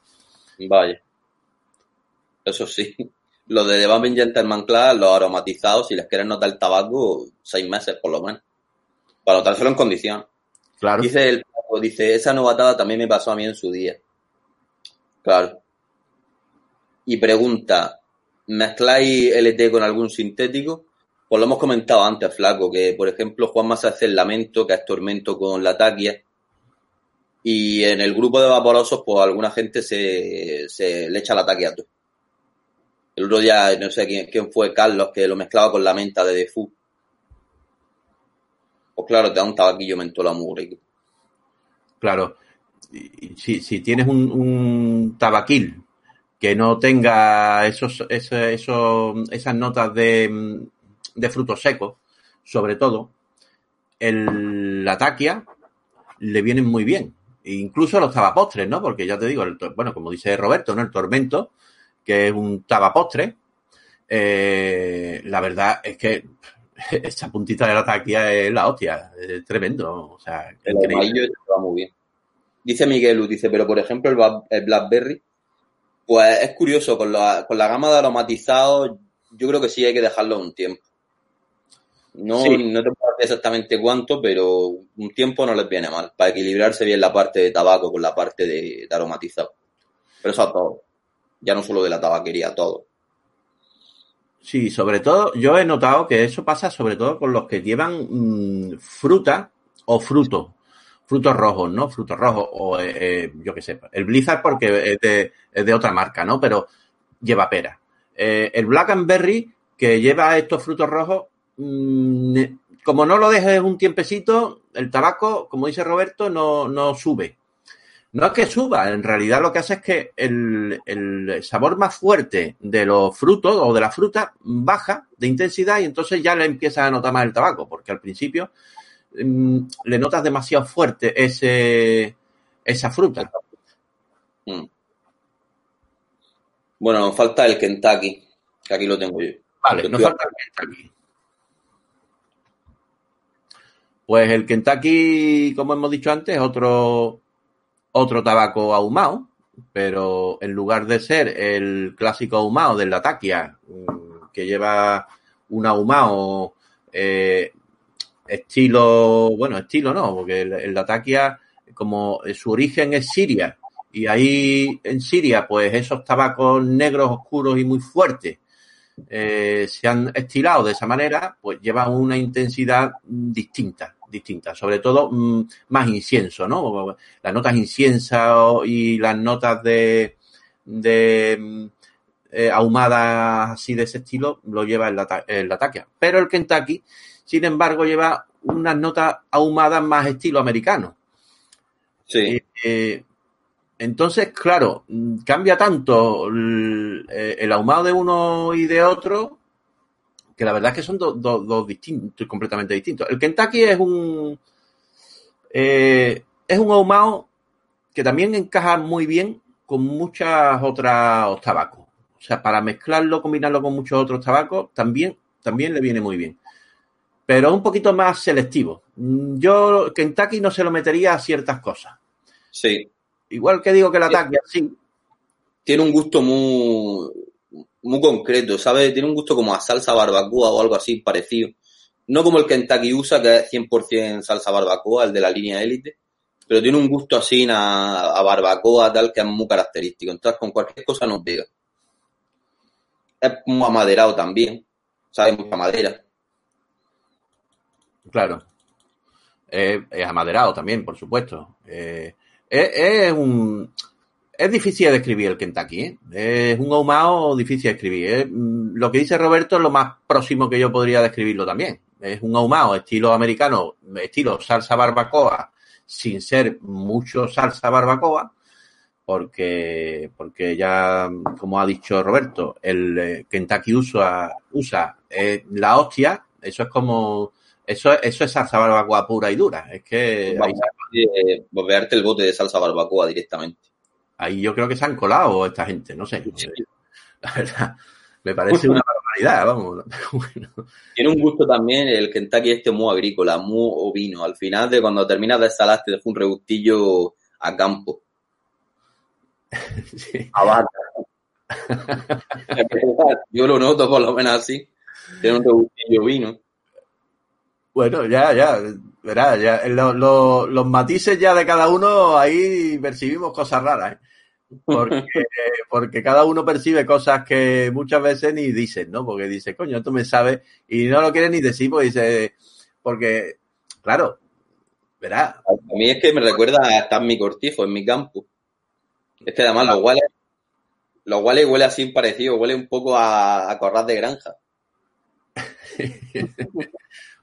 Vaya. Eso sí. Los de The Bumping Gentleman Class, los aromatizados, si les quieres notar el tabaco, seis meses por lo menos. Para notárselo en condición. Claro. Dice el dice, esa novatada también me pasó a mí en su día. Claro. Y pregunta, ¿mezcláis LT con algún sintético? Pues lo hemos comentado antes, Flaco, que por ejemplo Juan más hace el lamento, que es tormento con la taquia. Y en el grupo de vaporosos, pues alguna gente se, se le echa la taquia todo. El otro día, no sé quién, fue, Carlos, que lo mezclaba con la menta de Defu. Pues claro, te da un tabaquillo mentola. Claro. Si, si tienes un, un tabaquil que no tenga esos, esos, esos- esas notas de, de frutos secos, sobre todo, el, la taquia le vienen muy bien. E incluso los tabapostres, ¿no? Porque ya te digo, el bueno, como dice Roberto, ¿no? El tormento, que es un tabapostre, eh, la verdad es que [LAUGHS] esa puntita de la taquia es la hostia, es tremendo, o sea, El amarillo va muy bien. dice Miguel, dice, pero por ejemplo el Blackberry, pues es curioso, con la, con la gama de aromatizados, yo creo que sí hay que dejarlo un tiempo. No, Sí. no te puedo decir exactamente cuánto, pero un tiempo no les viene mal, para equilibrarse bien la parte de tabaco con la parte de, de aromatizado. Pero eso a todo. Ya no solo de la tabaquería, todo. Sí, sobre todo, yo he notado que eso pasa sobre todo con los que llevan mm, fruta o frutos, frutos rojos, ¿no? Frutos rojos o, eh, eh, yo qué sé, el Blizzard porque es de, es de otra marca, ¿no? Pero lleva pera. Eh, el Black and Berry que lleva estos frutos rojos, mm, como no lo dejes un tiempecito, el tabaco, como dice Roberto, no, no sube. No es que suba, en realidad lo que hace es que el, el sabor más fuerte de los frutos o de la fruta baja de intensidad y entonces ya le empiezas a notar más el tabaco, porque al principio mm, le notas demasiado fuerte ese, esa fruta. Mm. Bueno, nos falta el Kentucky, que aquí lo tengo yo. Vale, nos falta el Kentucky. Pues el Kentucky, como hemos dicho antes, es otro, otro tabaco ahumado, pero en lugar de ser el clásico ahumado del Latakia, mm, que lleva un ahumado eh, estilo, bueno, estilo no, porque el, Latakia, como su origen es Siria, y ahí en Siria, pues esos tabacos negros, oscuros y muy fuertes, eh, se han estilado de esa manera, pues llevan una intensidad distinta, distinta, sobre todo mm, más incienso, ¿no? Las notas incienso y las notas de, de mm, eh, ahumadas así de ese estilo lo lleva el, el Latakia. Pero el Kentucky, sin embargo, lleva unas notas ahumadas más estilo americano. Sí, Eh, entonces, claro, cambia tanto el, eh, el ahumado de uno y de otro que la verdad es que son dos distintos, completamente distintos. El Kentucky es un eh, es un ahumado que también encaja muy bien con muchas otras tabacos. O sea, para mezclarlo, combinarlo con muchos otros tabacos, también, también le viene muy bien. Pero un poquito más selectivo. Yo, Kentucky no se lo metería a ciertas cosas. sí. Igual que digo que el ataque así. Tiene un gusto muy, muy concreto, ¿sabes? Tiene un gusto como a salsa barbacoa o algo así parecido. No como el Kentucky USA, que es 100% salsa barbacoa, el de la línea élite, pero tiene un gusto así a, a barbacoa tal que es muy característico. Entonces con cualquier cosa nos pega. Es muy amaderado también, sabe mucha madera. Claro. Es amaderado también, por supuesto. Eh, es, un. Es difícil de escribir el Kentucky, ¿eh? Es un ahumado difícil de escribir. Mm, Lo que dice Roberto es lo más próximo que yo podría describirlo también. Es un ahumado estilo americano, estilo salsa barbacoa, sin ser mucho salsa barbacoa, porque, porque ya, como ha dicho Roberto, el eh, Kentucky usa, usa eh, la hostia, eso es como, eso, eso es salsa barbacoa pura y dura. Es que ahí, Vamos a volverte el bote de salsa barbacoa directamente. ahí yo creo que se han colado esta gente, no sé. no sé. La verdad, me parece una barbaridad, vamos. [LAUGHS] Bueno. Tiene un gusto también el Kentucky este muy agrícola, muy ovino. Al final de cuando terminas de salar te deja un regustillo a campo, [LAUGHS] Sí. a vaca. [LAUGHS] Yo lo noto por lo menos así. Tiene un regustillo vino. Bueno, ya, ya, verás, ya, lo- lo- los matices ya de cada uno, ahí percibimos cosas raras, ¿eh? Porque, [LAUGHS] porque cada uno percibe cosas que muchas veces ni dicen, ¿no? Porque dice, coño, esto me sabe, y no lo quiere ni decir, porque dice, porque, claro, verás, A mí es que me recuerda a estar en mi cortijo, en mi campo. Este además los huele, los huele huele así parecido, huele un poco a, a corral de granja. [LAUGHS]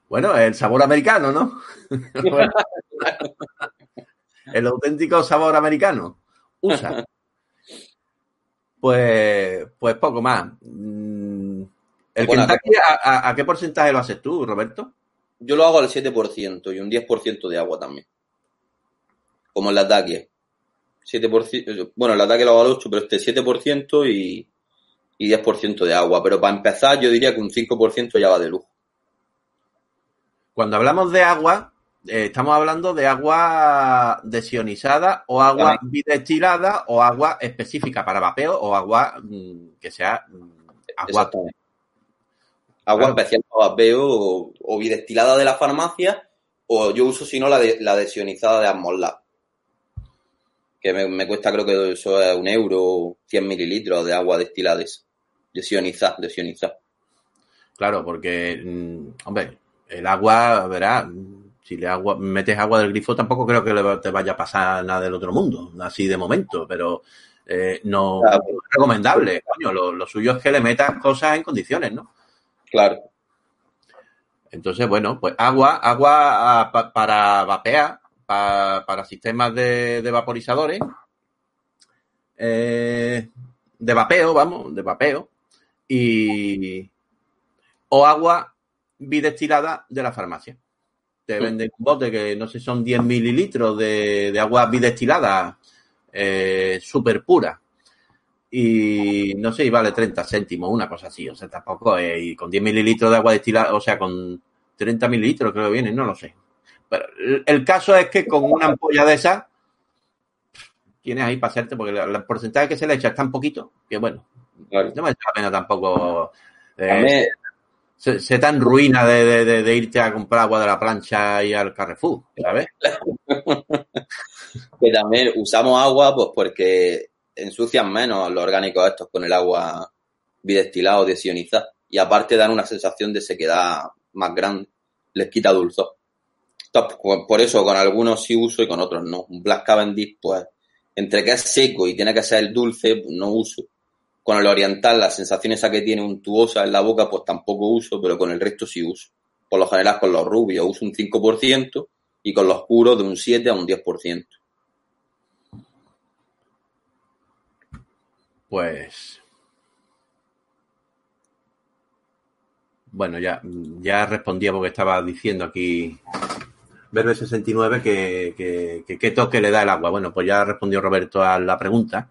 bueno, el sabor americano, ¿no? [LAUGHS] el auténtico sabor americano. Usa. Pues, pues poco más. Mm, ¿El Bueno, Kentucky a, a- a qué porcentaje lo haces tú, Roberto? Yo lo hago al 7% y un 10% de agua también. Como el ataque. 7%, bueno, el ataque lo hago al 8, pero este 7% y, y 10% de agua. Pero para empezar, yo diría que un 5% ya va de lujo. Cuando hablamos de agua, eh, estamos hablando de agua desionizada o agua bidestilada o agua específica para vapeo o agua mm, que sea mm, agua. Agua Claro. especial para vapeo o, o bidestilada de la farmacia o yo uso si no la, de- la desionizada de Asmolab. Que me, me cuesta creo que eso es un euro, 100 mililitros de agua destilada esa. Desionizada, desionizada. Claro, porque, mm, hombre, el agua, verás, si le agua, metes agua del grifo tampoco creo que te vaya a pasar nada del otro mundo, así de momento, pero eh, no Claro. es recomendable, coño, lo, lo suyo es que le metas cosas en condiciones, ¿no? Claro. Entonces, bueno, pues agua, agua ah, pa- para vapear, pa- para sistemas de, de vaporizadores, eh, de vapeo, vamos, de vapeo, y o agua bidestilada de la farmacia. Te venden un bote que no sé, son 10 mililitros de, de agua bidestilada eh, súper pura. Y no sé, y vale 30 céntimos, una cosa así. O sea, tampoco es. Y con 10 mililitros de agua destilada, o sea, con 30 mililitros creo que viene, no lo sé. Pero el, caso es que con una ampolla de esas tienes ahí para hacerte, porque el porcentaje que se le echa es tan poquito que bueno, claro. no merece la pena tampoco eh, se, se tan ruina de, de- irte a comprar agua de la plancha y al Carrefour, ¿sabes? [LAUGHS] que también usamos agua pues porque ensucian menos los orgánicos estos con el agua bidestilada o desionizada. Y aparte dan una sensación de sequedad más grande. Les quita dulzor. Entonces, pues, por eso con algunos sí uso y con otros no. Un Black Cavendish, pues, entre que es seco y tiene que ser el dulce, pues, no uso. Con el oriental, la sensación esa que tiene untuosa en la boca, pues tampoco uso, pero con el resto sí uso. Por lo general con los rubios uso un 5% y con los puros de un 7 a un 10%. Pues. Bueno, ya, ya respondía porque estaba diciendo aquí Verbe 69 que, que, que qué toque le da el agua. Bueno, pues ya respondió Roberto a la pregunta.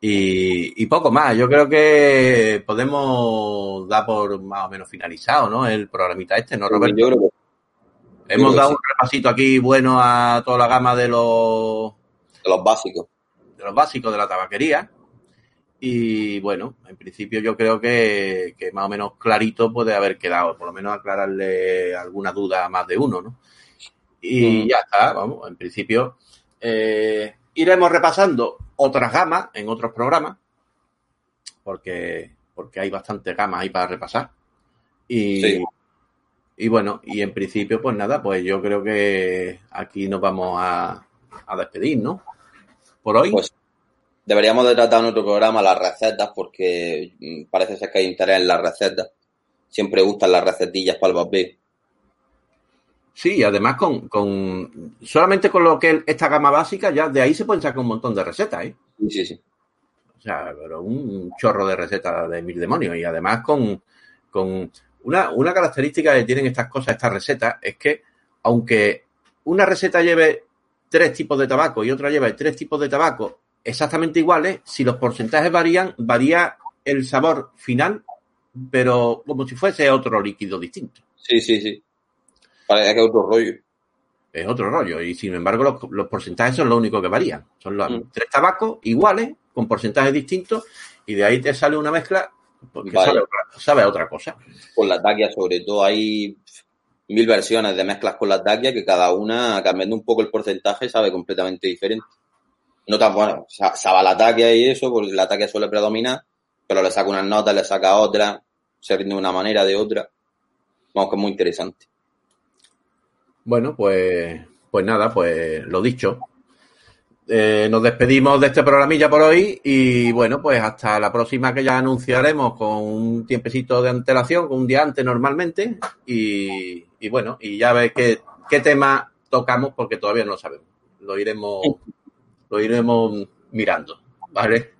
Y, y poco más. Yo creo que podemos dar por más o menos finalizado, ¿no? El programita este, ¿no, Roberto? Yo creo que Hemos dado sí. un repasito aquí bueno a toda la gama de los de los básicos. de los básicos de la tabaquería. Y bueno, en principio yo creo que, que más o menos clarito puede haber quedado, por lo menos aclararle alguna duda a más de uno, ¿no? Y Mm. ya está, vamos, en principio eh, iremos repasando otras gamas en otros programas, porque, porque hay bastantes gamas ahí para repasar. Y, Sí. y bueno, y en principio, pues nada, pues yo creo que aquí nos vamos a, a despedir, ¿no? Por hoy. Pues deberíamos de tratar en otro programa las recetas porque mm, parece ser que hay interés en las recetas. Siempre gustan las recetillas para el vapeo. Sí, y además con, con solamente con lo que es esta gama básica, ya de ahí se pueden sacar un montón de recetas, ¿eh? Sí, sí, sí. O sea, pero un chorro de recetas de mil demonios. Y además con, con una, una característica que tienen estas cosas, estas recetas, es que aunque una receta lleve tres tipos de tabaco y otra lleve tres tipos de tabaco exactamente iguales, si los porcentajes varían, varía el sabor final, pero como si fuese otro líquido distinto. Sí, sí, sí. Parece que es otro rollo. es otro rollo. Y sin embargo, los, los porcentajes son lo único que varían. Son los Mm. tres tabacos iguales, con porcentajes distintos, y de ahí te sale una mezcla porque Vale. sabe, otra- sabe otra cosa. Con la taquia, sobre todo, hay mil versiones de mezclas con la taquia que cada una, cambiando un poco el porcentaje, sabe completamente diferente. No tan bueno, sa- sabe la taquia y eso, porque la taquia suele predominar, pero le saca unas notas, le saca otras, se rinde de una manera, de otra. Vamos, que es muy interesante. Bueno, pues, pues nada, pues lo dicho. Eh, nos despedimos de este programilla por hoy y bueno, pues hasta la próxima que ya anunciaremos con un tiempecito de antelación, con un día antes normalmente y, y bueno, y ya ves qué, qué tema tocamos porque todavía no lo sabemos. Lo iremos, lo iremos mirando, ¿vale?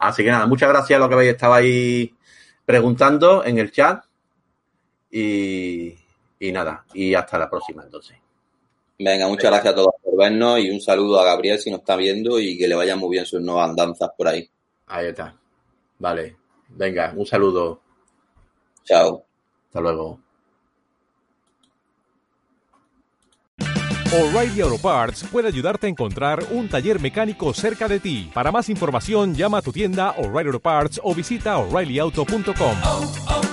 Así que nada, muchas gracias a los que habéis estado ahí preguntando en el chat y, y nada, y hasta la próxima entonces. Venga, muchas gracias a todos por vernos y un saludo a Gabriel si nos está viendo y que le vayan muy bien sus nuevas andanzas por ahí. Ahí está. Vale. Venga, un saludo. Chao. Hasta luego. O'Reilly Auto Parts puede ayudarte a encontrar un taller mecánico cerca de ti. Para más información, llama a tu tienda O'Reilly Auto Parts o visita oreillyauto.com.